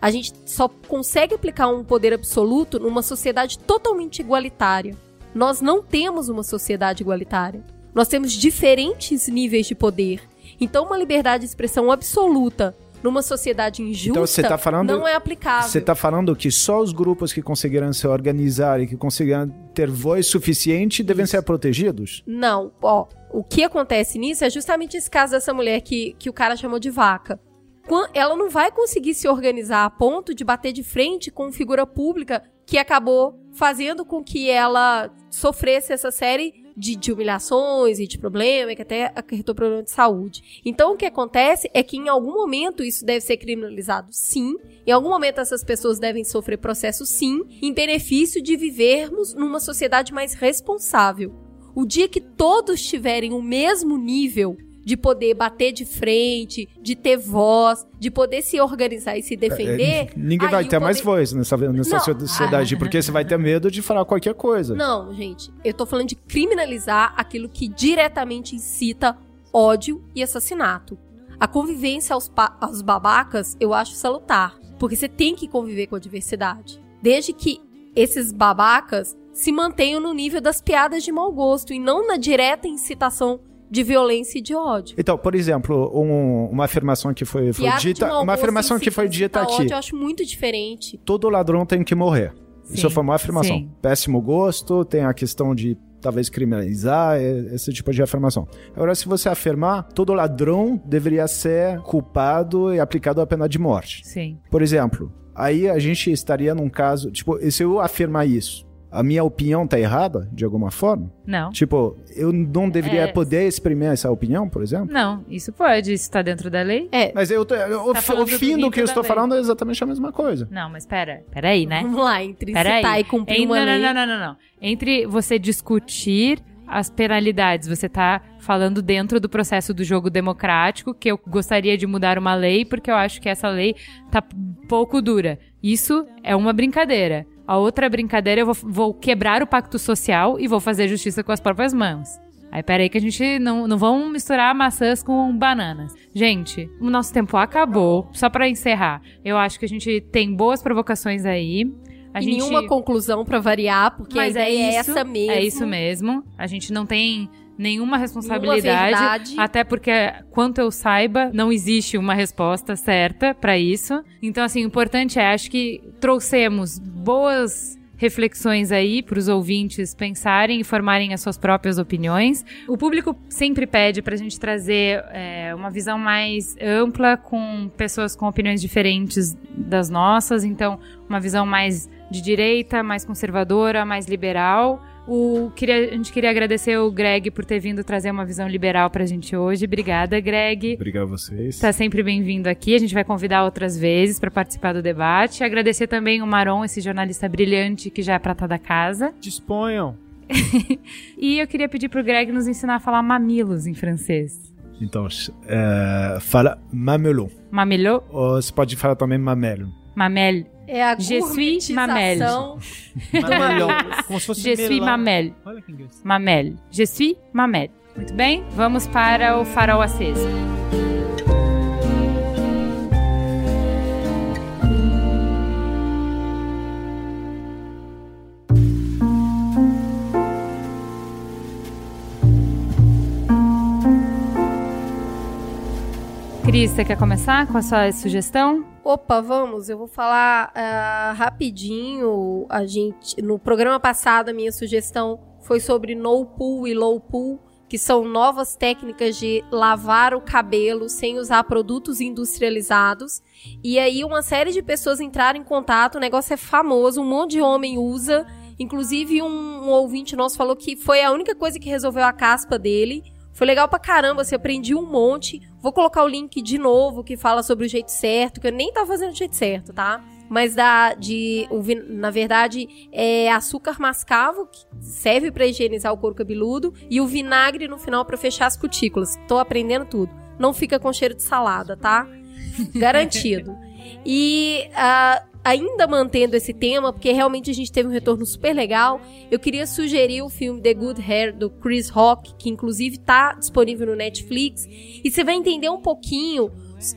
a gente só consegue aplicar um poder absoluto numa sociedade totalmente igualitária. Nós não temos uma sociedade igualitária. Nós temos diferentes níveis de poder. Então, uma liberdade de expressão absoluta numa sociedade injusta Então, você tá falando- não é aplicável. Você está falando que só os grupos que conseguiram se organizar e que conseguiram ter voz suficiente devem ser protegidos? Não, ó, o que acontece nisso é justamente esse caso dessa mulher que, que o cara chamou de vaca. Ela não vai conseguir se organizar a ponto de bater de frente com figura pública que acabou fazendo com que ela sofresse essa série de, de humilhações e de problema, que até acarretou problema de saúde. Então, o que acontece é que em algum momento isso deve ser criminalizado, sim. Em algum momento essas pessoas devem sofrer processo, sim, em benefício de vivermos numa sociedade mais responsável. O dia que todos tiverem o mesmo nível de poder bater de frente, de ter voz, de poder se organizar e se defender. É, ninguém vai ter mais poder- voz nessa, nessa Não, sociedade, porque você vai ter medo de falar qualquer coisa. Não, gente. Eu tô falando de criminalizar aquilo que diretamente incita ódio e assassinato. A convivência aos, aos babacas eu acho salutar. Porque você tem que conviver com a diversidade. Desde que esses babacas se mantenham no nível das piadas de mau gosto e não na direta incitação de violência e de ódio. Então, por exemplo, um- uma afirmação que foi, foi dita, uma gosto afirmação que foi dita aqui. ódio, eu acho muito diferente. Todo ladrão tem que morrer. Isso Sim, foi uma afirmação. sim. Péssimo gosto, tem a questão de talvez criminalizar, esse tipo de afirmação. Agora, se você afirmar, todo ladrão deveria ser culpado e aplicado a pena de morte. Sim. Por exemplo, aí a gente estaria num caso, tipo, se eu afirmar isso, a minha opinião tá errada, de alguma forma? Não. Tipo, eu não deveria É. poder exprimir essa opinião, por exemplo? Não, isso pode, isso tá dentro da lei. É, Mas eu, tô- eu- Tá o, fim do do que eu estou da falando é exatamente a mesma coisa. Não, mas pera, pera aí, né? vamos lá, entre Peraí. citar e cumprir Em- uma não, lei. não, não, não, não, não. Entre você discutir as penalidades, você tá falando dentro do processo do jogo democrático, que eu gostaria de mudar uma lei, porque eu acho que essa lei tá pouco dura. Isso é uma brincadeira. A outra brincadeira, eu vou, vou quebrar o pacto social e vou fazer justiça com as próprias mãos. Aí, peraí que a gente não, não vamos misturar maçãs com bananas. Gente, o nosso tempo acabou. Só pra encerrar, eu acho que a gente tem boas provocações aí. A gente... nenhuma conclusão pra variar, porque Mas a é ideia é, isso, essa mesmo. É isso mesmo. A gente não tem nenhuma responsabilidade. Até porque, quanto eu saiba, não existe uma resposta certa pra isso. Então, assim, o importante é, acho que trouxemos boas reflexões aí para os ouvintes pensarem e formarem as suas próprias opiniões. O público sempre pede para a gente trazer é, uma visão mais ampla com pessoas com opiniões diferentes das nossas, então uma visão mais de direita, mais conservadora, mais liberal. O, queria, a gente queria agradecer o Greg por ter vindo trazer uma visão liberal pra gente hoje. Obrigada, Greg. Obrigado a vocês. Está sempre bem-vindo aqui. A gente vai convidar outras vezes para participar do debate. Agradecer também o Maron, esse jornalista brilhante que já é prata da casa. <laughs> Disponham. E eu queria pedir pro Greg nos ensinar a falar mamilos em francês. Então, é, fala mamelon. Mamelot? Ou você pode falar também mamelo. Mamel. É a Je suis Mamelon. Como se fosse Je suis melão. mamel. Olha que engraçado. Mamel. Je suis mamel. Muito bem, vamos para o farol aceso. Cris, você quer começar com a sua sugestão? Opa, vamos. Eu vou falar uh, rapidinho. A gente no programa passado a minha sugestão foi sobre no pool e low pool, que são novas técnicas de lavar o cabelo sem usar produtos industrializados. E aí uma série de pessoas entraram em contato. O negócio é famoso, um monte de homem usa. Inclusive um, um ouvinte nosso falou que foi a única coisa que resolveu a caspa dele. Foi legal pra caramba, você aprendi um monte. Vou colocar o link de novo que fala sobre o jeito certo, que eu nem tava fazendo o jeito certo, tá? Mas da de o, na verdade é açúcar mascavo que serve para higienizar o couro cabeludo e o vinagre no final para fechar as cutículas. Tô aprendendo tudo. Não fica com cheiro de salada, tá? <laughs> Garantido. E uh, ainda mantendo esse tema, porque realmente a gente teve um retorno super legal, eu queria sugerir o filme The Good Hair do Chris Rock, que inclusive está disponível no Netflix, e você vai entender um pouquinho,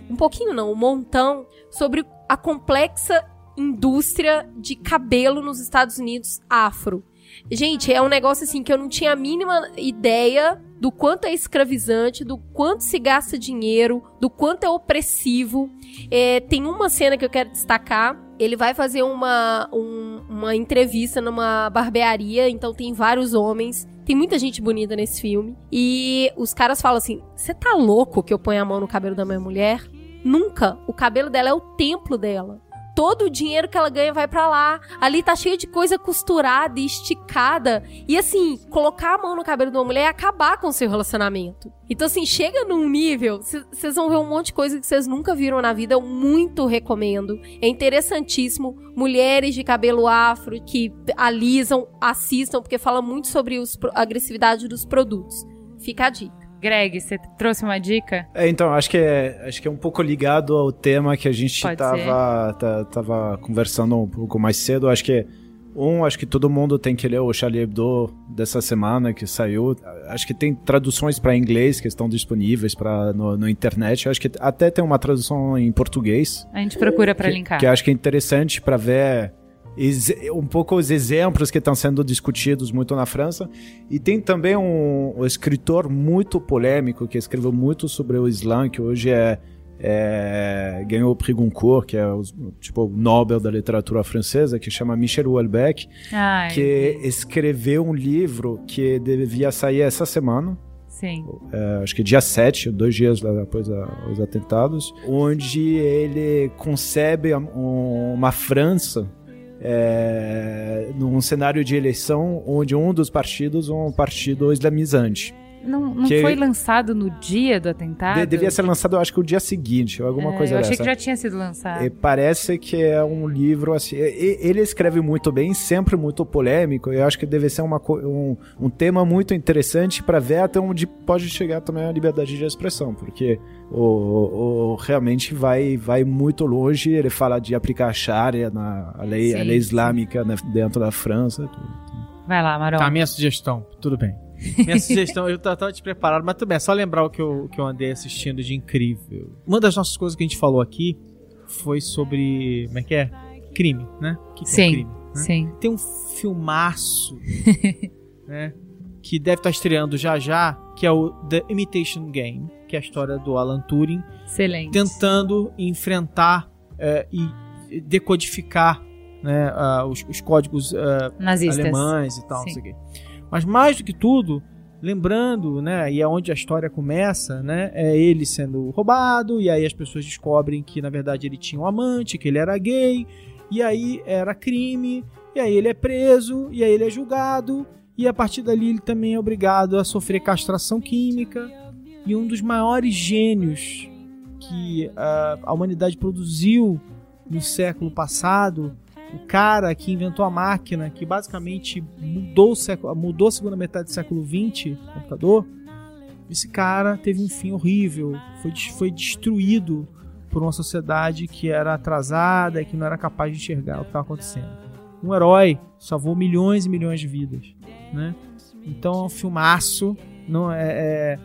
um pouquinho não, um montão, sobre a complexa indústria de cabelo nos Estados Unidos afro. Gente, é um negócio assim que eu não tinha a mínima ideia do quanto é escravizante, do quanto se gasta dinheiro, do quanto é opressivo. É, tem uma cena que eu quero destacar. Ele vai fazer uma, um, uma entrevista numa barbearia, então tem vários homens. Tem muita gente bonita nesse filme. E os caras falam assim: Você tá louco que eu ponha a mão no cabelo da minha mulher? Nunca. O cabelo dela é o templo dela todo o dinheiro que ela ganha vai para lá. Ali tá cheio de coisa costurada e esticada. E assim, colocar a mão no cabelo de uma mulher é acabar com o seu relacionamento. Então, assim, chega num nível, vocês vão ver um monte de coisa que vocês nunca viram na vida. Eu muito recomendo. É interessantíssimo. Mulheres de cabelo afro que alisam, assistam, porque fala muito sobre os, a agressividade dos produtos. Fica a dica. Greg, você trouxe uma dica? É, então, acho que é, acho que é um pouco ligado ao tema que a gente estava tá, tava conversando um pouco mais cedo. Acho que um, acho que todo mundo tem que ler o Charlie Hebdo dessa semana que saiu. Acho que tem traduções para inglês que estão disponíveis para no, no, internet. Acho que até tem uma tradução em português. A gente procura para linkar. Que acho que é interessante para ver um pouco os exemplos que estão sendo discutidos muito na França. E tem também um, um escritor muito polêmico que escreveu muito sobre o Islã, que hoje é, é, ganhou o Prix Goncourt, que é o tipo Nobel da literatura francesa, que chama Michel Houellebecq, Ai, que escreveu um livro que devia sair essa semana. Sim. É, acho que dia 7, dois dias depois dos atentados, onde ele concebe uma França é, num cenário de eleição onde um dos partidos é um partido islamizante. Não, não foi lançado no dia do atentado? De, devia ser lançado, eu acho que o dia seguinte, ou alguma é, coisa eu dessa. Eu achei que já tinha sido lançado. E parece que é um livro assim. Ele escreve muito bem, sempre muito polêmico. E eu acho que deve ser uma, um, um tema muito interessante para ver até onde pode chegar também a liberdade de expressão, porque o, o, realmente vai, vai muito longe. Ele fala de aplicar a Sharia, na, a, lei, sim, a lei islâmica né, dentro da França. Tudo. Vai lá, Marão. Tá, minha sugestão. Tudo bem. Minha sugestão, eu tava despreparado, mas tudo bem, é só lembrar o que eu, que eu andei assistindo de incrível. Uma das nossas coisas que a gente falou aqui foi sobre. Como é que é? Crime, né? Que sim. É crime, né? Sim. Tem um filmaço, <laughs> né? Que deve estar estreando já já, que é o The Imitation Game, que é a história do Alan Turing. Excelente. Tentando enfrentar é, e decodificar né, uh, os, os, códigos uh, alemães e tal, Sim. não sei o quê. Mas mais do que tudo, lembrando, né, e é onde a história começa, né, é ele sendo roubado, e aí as pessoas descobrem que na verdade ele tinha um amante, que ele era gay, e aí era crime, e aí ele é preso, e aí ele é julgado, e a partir dali ele também é obrigado a sofrer castração química, e um dos maiores gênios que a, a humanidade produziu no século passado o cara que inventou a máquina, que basicamente mudou, o século, mudou a segunda metade do século XX, computador, esse cara teve um fim horrível, foi, foi destruído por uma sociedade que era atrasada e que não era capaz de enxergar o que estava acontecendo. Um herói salvou milhões e milhões de vidas, né? Então é um filmaço, não é, é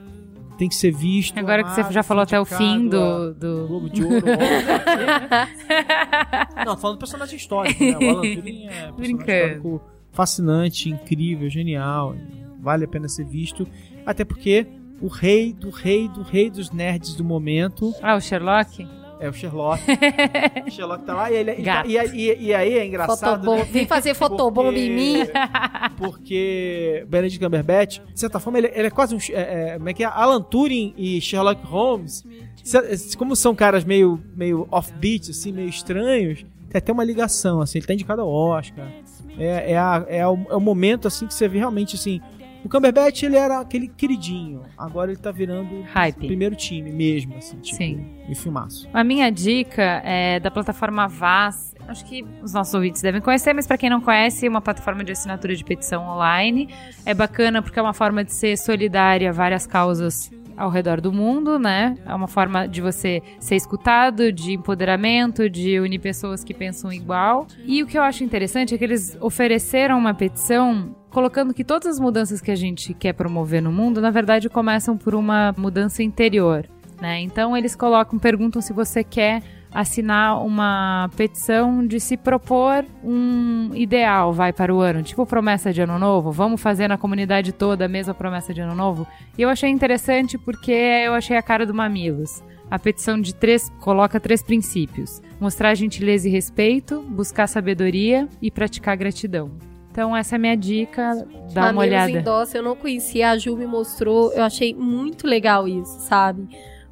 tem que ser visto. Agora amado, que você já falou até o fim do. do... Globo de Ouro. <laughs> Não, falando do personagem histórico, né? O Alan Turing é Brincando. fascinante, incrível, genial. Vale a pena ser visto. Até porque o rei do rei do rei dos nerds do momento. Ah, o Sherlock? É o Sherlock. <laughs> o Sherlock tá lá e, ele, e, Gato. e, e- e aí é engraçado. Fotobom- né? Vem fazer fotobomba em mim. <laughs> Porque Benedict Cumberbatch, de certa forma, ele, ele é quase um. é, é, como é que é? Alan Turing e Sherlock Holmes. se- Como são caras meio, meio off-beat, assim, meio estranhos, tem até uma ligação, assim. Ele tá indicado ao Oscar. É, é, a- é o, é o momento, assim, que você vê realmente, assim. O Cumberbatch, ele era aquele queridinho. Agora ele tá virando Hype. primeiro time mesmo, assim, tipo. Sim. E filmaço. A minha dica é da plataforma Vaz. Acho que os nossos ouvintes devem conhecer, mas para quem não conhece, é uma plataforma de assinatura de petição online. É bacana porque é uma forma de ser solidária a várias causas ao redor do mundo, né? É uma forma de você ser escutado, de empoderamento, de unir pessoas que pensam igual. E o que eu acho interessante é que eles ofereceram uma petição colocando que todas as mudanças que a gente quer promover no mundo, na verdade, começam por uma mudança interior. Né? Então eles colocam, perguntam se você quer assinar uma petição de se propor um ideal, vai para o ano, tipo promessa de ano novo, vamos fazer na comunidade toda a mesma promessa de ano novo. E eu achei interessante porque eu achei a cara do Mamilos. A petição de três coloca três princípios: mostrar gentileza e respeito, buscar sabedoria e praticar gratidão. Então essa é a minha dica, dá uma Mamilos olhada. Endossa, eu não conhecia, a Ju me mostrou, eu achei muito legal isso, sabe?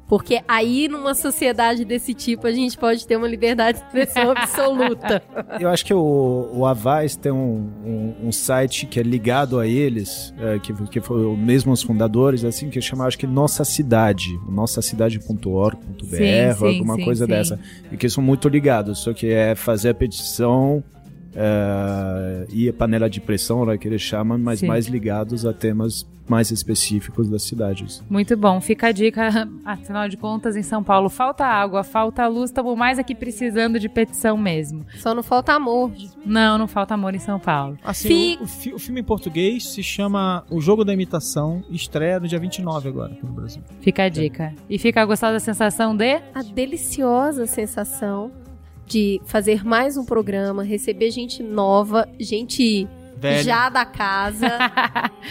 Porque aí, numa sociedade desse tipo, a gente pode ter uma liberdade de expressão <laughs> absoluta. Eu acho que o, o Avaz tem um, um, um site que é ligado a eles, é, que, que foi o mesmo os fundadores, assim, que chama, acho que Nossa Cidade, nossacidade.org.br, alguma sim, coisa sim. dessa. E que são muito ligados, só que é fazer a petição é, e a panela de pressão, né, que eles chamam, mas Sim. mais ligados a temas mais específicos das cidades. Muito bom, fica a dica. <laughs> Afinal de contas, em São Paulo falta água, falta luz, estamos mais aqui precisando de petição mesmo. Só não falta amor. Não, não falta amor em São Paulo. Assim, Fi- o, o fi- o filme em português se chama O Jogo da Imitação, estreia no dia 29 agora aqui no Brasil. Fica a dica. E fica a gostar da sensação de. A deliciosa sensação de fazer mais um programa, receber gente nova, gente já da casa.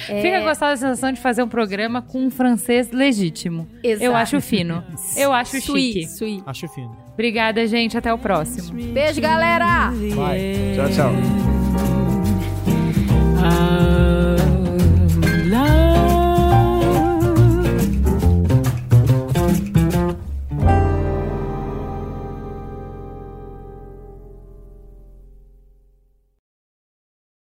é... <laughs> Fica gostosa a sensação de fazer um programa com um francês legítimo. Exato. Eu acho fino. Eu acho sui, chique. Sui. Acho fino. Obrigada, gente. Até o próximo. Beijo, galera! Tchau, tchau. Ah,